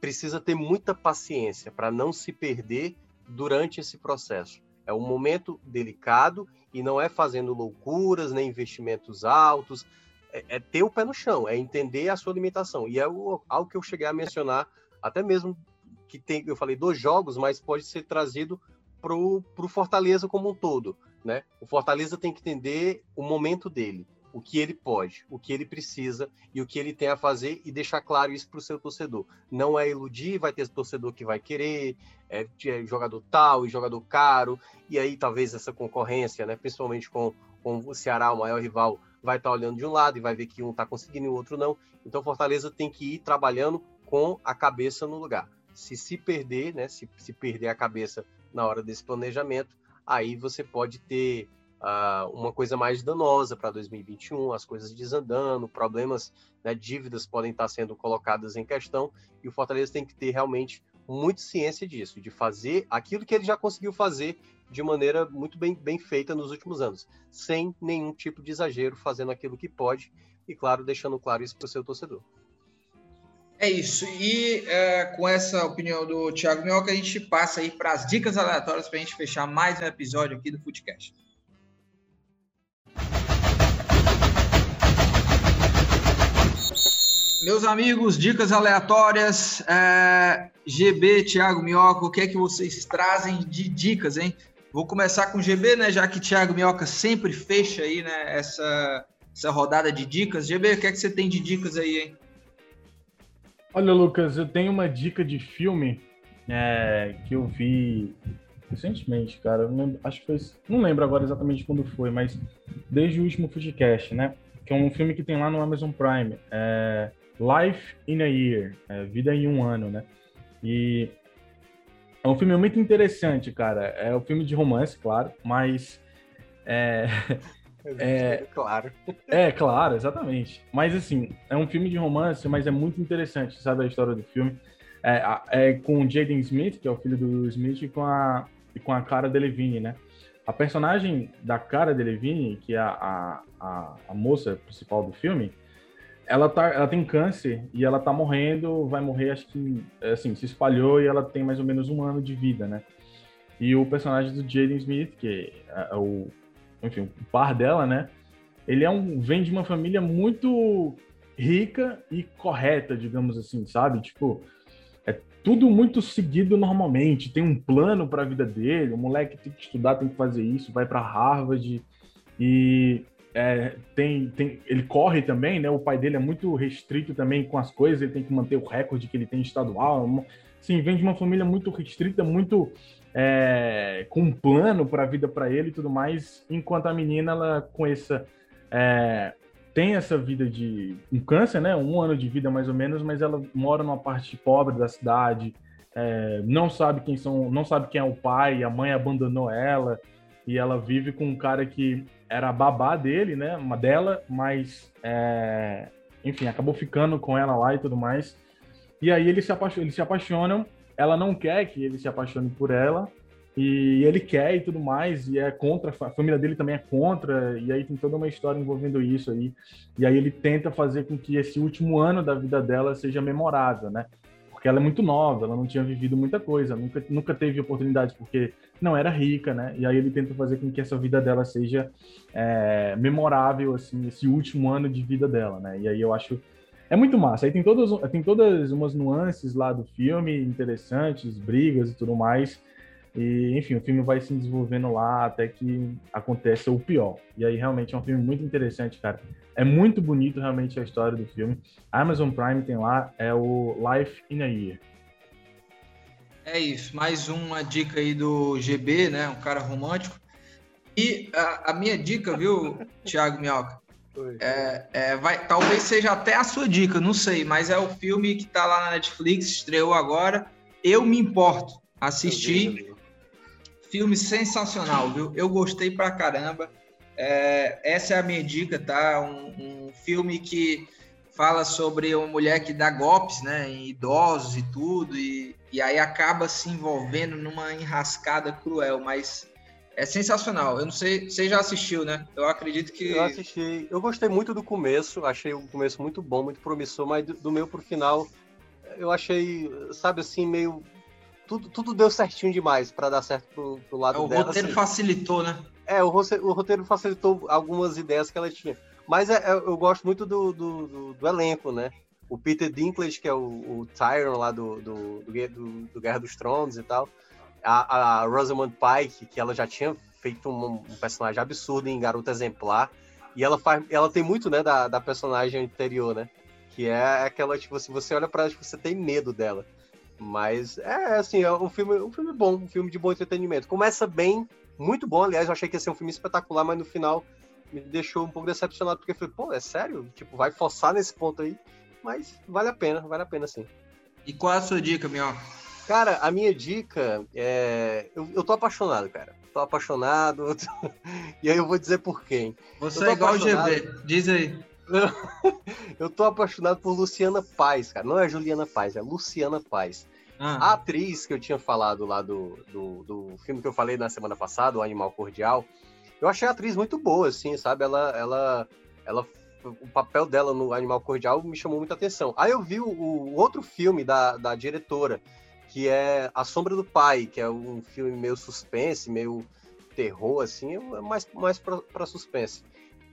[SPEAKER 3] precisa ter muita paciência para não se perder durante esse processo. É um momento delicado e não é fazendo loucuras, nem investimentos altos, é, é ter o pé no chão, é entender a sua limitação. E é o, algo que eu cheguei a mencionar, até mesmo que tem, eu falei dos jogos, mas pode ser trazido para o Fortaleza como um todo. Né? O Fortaleza tem que entender o momento dele o que ele pode, o que ele precisa e o que ele tem a fazer e deixar claro isso para o seu torcedor. Não é iludir, vai ter torcedor que vai querer, é, é, jogador tal e jogador caro, e aí talvez essa concorrência, né, principalmente com, com o Ceará, o maior rival, vai estar tá olhando de um lado e vai ver que um está conseguindo e o outro não. Então Fortaleza tem que ir trabalhando com a cabeça no lugar. Se se perder, né, se, se perder a cabeça na hora desse planejamento, aí você pode ter uh, uma coisa mais danosa para 2021, as coisas desandando, problemas, né, dívidas podem estar sendo colocadas em questão, e o Fortaleza tem que ter realmente muita ciência disso, de fazer aquilo que ele já conseguiu fazer de maneira muito bem, bem feita nos últimos anos, sem nenhum tipo de exagero, fazendo aquilo que pode e, claro, deixando claro isso para o seu torcedor.
[SPEAKER 2] É isso. E é, com essa opinião do Thiago Minhoca, a gente passa aí para as dicas aleatórias para a gente fechar mais um episódio aqui do Footcast. Meus amigos, dicas aleatórias. É, GB, Thiago Minhoca, o que é que vocês trazem de dicas, hein? Vou começar com o GB, né? Já que Thiago Minhoca sempre fecha aí, né? Essa, essa rodada de dicas. GB, o que é que você tem de dicas aí, hein?
[SPEAKER 4] Olha, Lucas, eu tenho uma dica de filme é, que eu vi recentemente, cara. Lembro, acho que foi. Não lembro agora exatamente quando foi, mas desde o último podcast, né? Que é um filme que tem lá no Amazon Prime. É, Life in a Year, é, Vida em um Ano, né? E é um filme muito interessante, cara. É um filme de romance, claro, mas é,
[SPEAKER 3] é, claro.
[SPEAKER 4] É, claro, exatamente. Mas assim, é um filme de romance, mas é muito interessante, sabe a história do filme. É, é com o Jaden Smith, que é o filho do Smith, e com a, e com a Cara Delevingne, né? A personagem da Cara Delevingne, que é a, a, a moça principal do filme, ela, tá, ela tem câncer e ela tá morrendo, vai morrer, acho que, assim, se espalhou e ela tem mais ou menos um ano de vida, né? E o personagem do Jaden Smith, que é, é o, enfim, o par dela, né? Ele é um, vem de uma família muito rica e correta, digamos assim, sabe? Tipo, é tudo muito seguido normalmente, tem um plano para a vida dele, o moleque tem que estudar, tem que fazer isso, vai para Harvard e é, tem, tem, ele corre também, né? O pai dele é muito restrito também com as coisas, ele tem que manter o recorde que ele tem estadual. Sim, vem de uma família muito restrita, muito é, com um plano para a vida para ele e tudo mais, enquanto a menina ela com essa é, tem essa vida de um câncer, né? Um ano de vida mais ou menos, mas ela mora numa parte pobre da cidade, é, não sabe quem são, não sabe quem é o pai, a mãe abandonou ela e ela vive com um cara que era babá dele, né? Uma dela, mas é, enfim, acabou ficando com ela lá e tudo mais. E aí eles se, apaixonam, eles se apaixonam, ela não quer que ele se apaixone por ela, e ele quer e tudo mais, e é contra, a família dele também é contra, e aí tem toda uma história envolvendo isso aí. E aí ele tenta fazer com que esse último ano da vida dela seja memorável, né? porque ela é muito nova, ela não tinha vivido muita coisa, nunca, nunca teve oportunidade porque não era rica, né? E aí ele tenta fazer com que essa vida dela seja é, memorável, assim, esse último ano de vida dela, né? E aí eu acho é muito massa. Aí tem todas tem todas umas nuances lá do filme interessantes, brigas e tudo mais. E, enfim, o filme vai se desenvolvendo lá até que aconteça o pior. E aí, realmente, é um filme muito interessante, cara. É muito bonito, realmente, a história do filme. Amazon Prime tem lá, é o Life in a Year.
[SPEAKER 2] É isso, mais uma dica aí do GB, né? Um cara romântico. E a, a minha dica, viu, Thiago Minhoca? É, é, vai, talvez seja até a sua dica, não sei, mas é o filme que tá lá na Netflix, estreou agora. Eu me importo. Assisti. Filme sensacional, viu? Eu gostei pra caramba. É, essa é a minha dica, tá? Um, um, filme que fala sobre uma mulher que dá golpes, né, em idosos e tudo, e, e aí acaba se envolvendo numa enrascada cruel, mas é sensacional. Eu não sei, você já assistiu, né? Eu acredito que.
[SPEAKER 3] Eu assisti. Eu gostei muito do começo, achei o começo muito bom, muito promissor, mas do, do meio pro final, eu achei, sabe assim, meio tudo, tudo deu certinho demais para dar certo pro, pro lado é,
[SPEAKER 2] o
[SPEAKER 3] dela.
[SPEAKER 2] O roteiro assim. facilitou, né?
[SPEAKER 3] É, o, o, roteiro facilitou algumas ideias que ela tinha. Mas é, é, eu gosto muito do, do, do, do, elenco, né? O Peter Dinklage, que é o, o Tyron lá do, do, do, do Guerra dos Tronos e tal. A, a Rosamund Pike, que ela já tinha feito um, um, personagem absurdo em Garota Exemplar. E ela, faz, ela tem muito, né, da, da personagem anterior, né? Que é aquela, tipo, se você olha para ela, tipo, você tem medo dela. Mas é assim, é um filme, um filme bom, um filme de bom entretenimento. Começa bem, muito bom, aliás, eu achei que ia ser um filme espetacular, mas no final me deixou um pouco decepcionado, porque eu falei, pô, é sério? Tipo, vai forçar nesse ponto aí? Mas vale a pena, vale a pena sim.
[SPEAKER 2] E qual é a sua dica, Minhoca?
[SPEAKER 3] Cara, a minha dica é. Eu, eu tô apaixonado, cara. tô apaixonado. e aí eu vou dizer por quem.
[SPEAKER 2] Você é igual o GB, diz aí.
[SPEAKER 3] eu tô apaixonado por Luciana Paz, cara. Não é Juliana Paz, é Luciana Paz. Ah. A atriz que eu tinha falado lá do, do, do, filme que eu falei na semana passada, O Animal Cordial, eu achei a atriz muito boa, assim, sabe? Ela, ela, ela, o papel dela no Animal Cordial me chamou muita atenção. Aí eu vi o, o outro filme da, da diretora, que é A Sombra do Pai, que é um filme meio suspense, meio terror, assim, é mais, mais para suspense.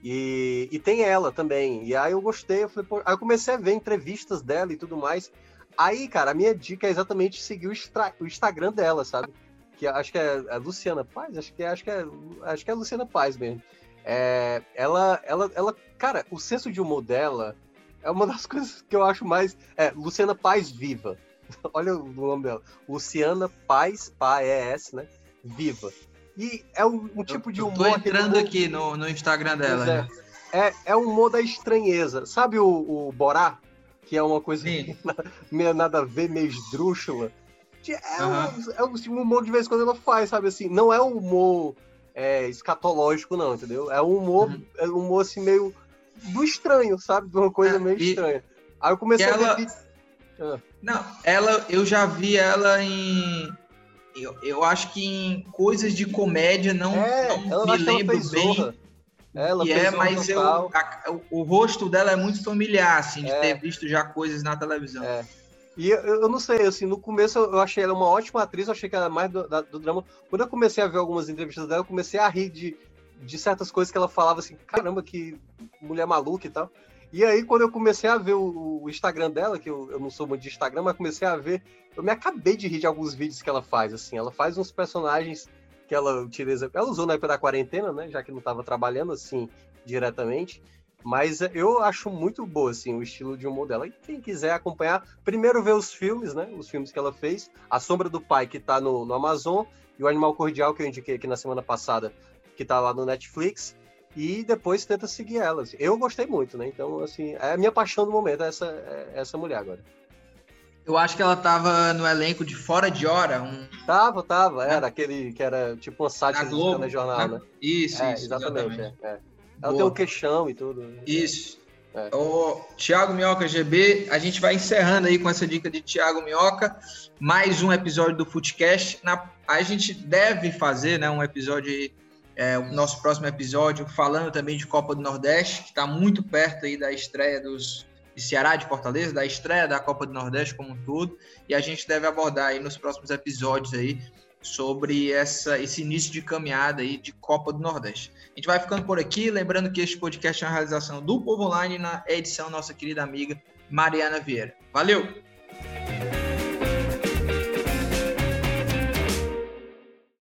[SPEAKER 3] E, e tem ela também. E aí eu gostei, eu falei, pô, aí eu comecei a ver entrevistas dela e tudo mais. Aí, cara, a minha dica é exatamente seguir o, extra, o Instagram dela, sabe? Que acho que é é Luciana Paz, acho que é, acho que é, acho que é Luciana Paz mesmo. É, ela, ela, ela, cara, o senso de humor dela é uma das coisas que eu acho mais. É, Luciana Paz Viva. Olha o nome dela. Luciana Paz, P-A-E-S, né? Viva. E é um, um tipo de humor.
[SPEAKER 2] Eu tô entrando aqui no, no Instagram dela.
[SPEAKER 3] É. Né? É, é um humor da estranheza. Sabe o, o Borá? que é uma coisa meio nada a ver, meio esdrúxula. É, uhum. um, é um humor de vez em quando ela faz, sabe assim? Não é um humor é, escatológico, não, entendeu? É um humor, uhum. é um humor assim, meio do estranho, sabe? De uma coisa é, meio e... estranha. Aí eu comecei ela... a ver.
[SPEAKER 2] Ah. Não, ela, eu já vi ela em. Eu, eu acho que em coisas de comédia não, é, não me lembro bem. Ela e é, mas eu, a, o, o, rosto dela é muito familiar, assim, de é. ter visto já coisas na televisão. É.
[SPEAKER 3] E eu, eu, não sei, assim, no começo eu achei ela uma ótima atriz, eu achei que ela é mais do, da, do, drama. Quando eu comecei a ver algumas entrevistas dela, eu comecei a rir de, de certas coisas que ela falava, assim, caramba, que mulher maluca e tal. E aí, quando eu comecei a ver o, o Instagram dela, que eu, eu, não sou muito de Instagram, mas comecei a ver, eu me acabei de rir de alguns vídeos que ela faz, assim. Ela faz uns personagens que ela utiliza. Ela usou na época da quarentena, né? Já que não estava trabalhando assim diretamente. Mas eu acho muito boa, assim, o estilo de humor dela. E quem quiser acompanhar, primeiro ver os filmes, né? Os filmes que ela fez. A Sombra do Pai, que está no, no Amazon. E o Animal Cordial, que eu indiquei aqui na semana passada, que está lá no Netflix. E depois tenta seguir ela. Assim. Eu gostei muito, né? Então, assim, é a minha paixão do momento, é essa, é essa mulher agora.
[SPEAKER 2] Eu acho que ela tava no elenco de Fora de Hora. Um...
[SPEAKER 3] Tava, tava. Era né? aquele que era tipo uma sátira do jornal, né? né?
[SPEAKER 2] Isso,
[SPEAKER 3] é,
[SPEAKER 2] isso.
[SPEAKER 3] Exatamente. exatamente. É, é. Ela Boa. tem um queixão e tudo. Né?
[SPEAKER 2] Isso. É. O Thiago Minhoca GB, a gente vai encerrando aí com essa dica de Thiago Minhoca. Mais um episódio do Footcast. Na, a gente deve fazer né, um episódio aí, é, o nosso próximo episódio, falando também de Copa do Nordeste, que está muito perto aí da estreia dos de Ceará, de Fortaleza, da estreia da Copa do Nordeste como um todo, e a gente deve abordar aí nos próximos episódios aí sobre essa, esse início de caminhada aí de Copa do Nordeste. A gente vai ficando por aqui, lembrando que este podcast é uma realização do Povo Online na edição nossa querida amiga Mariana Vieira. Valeu!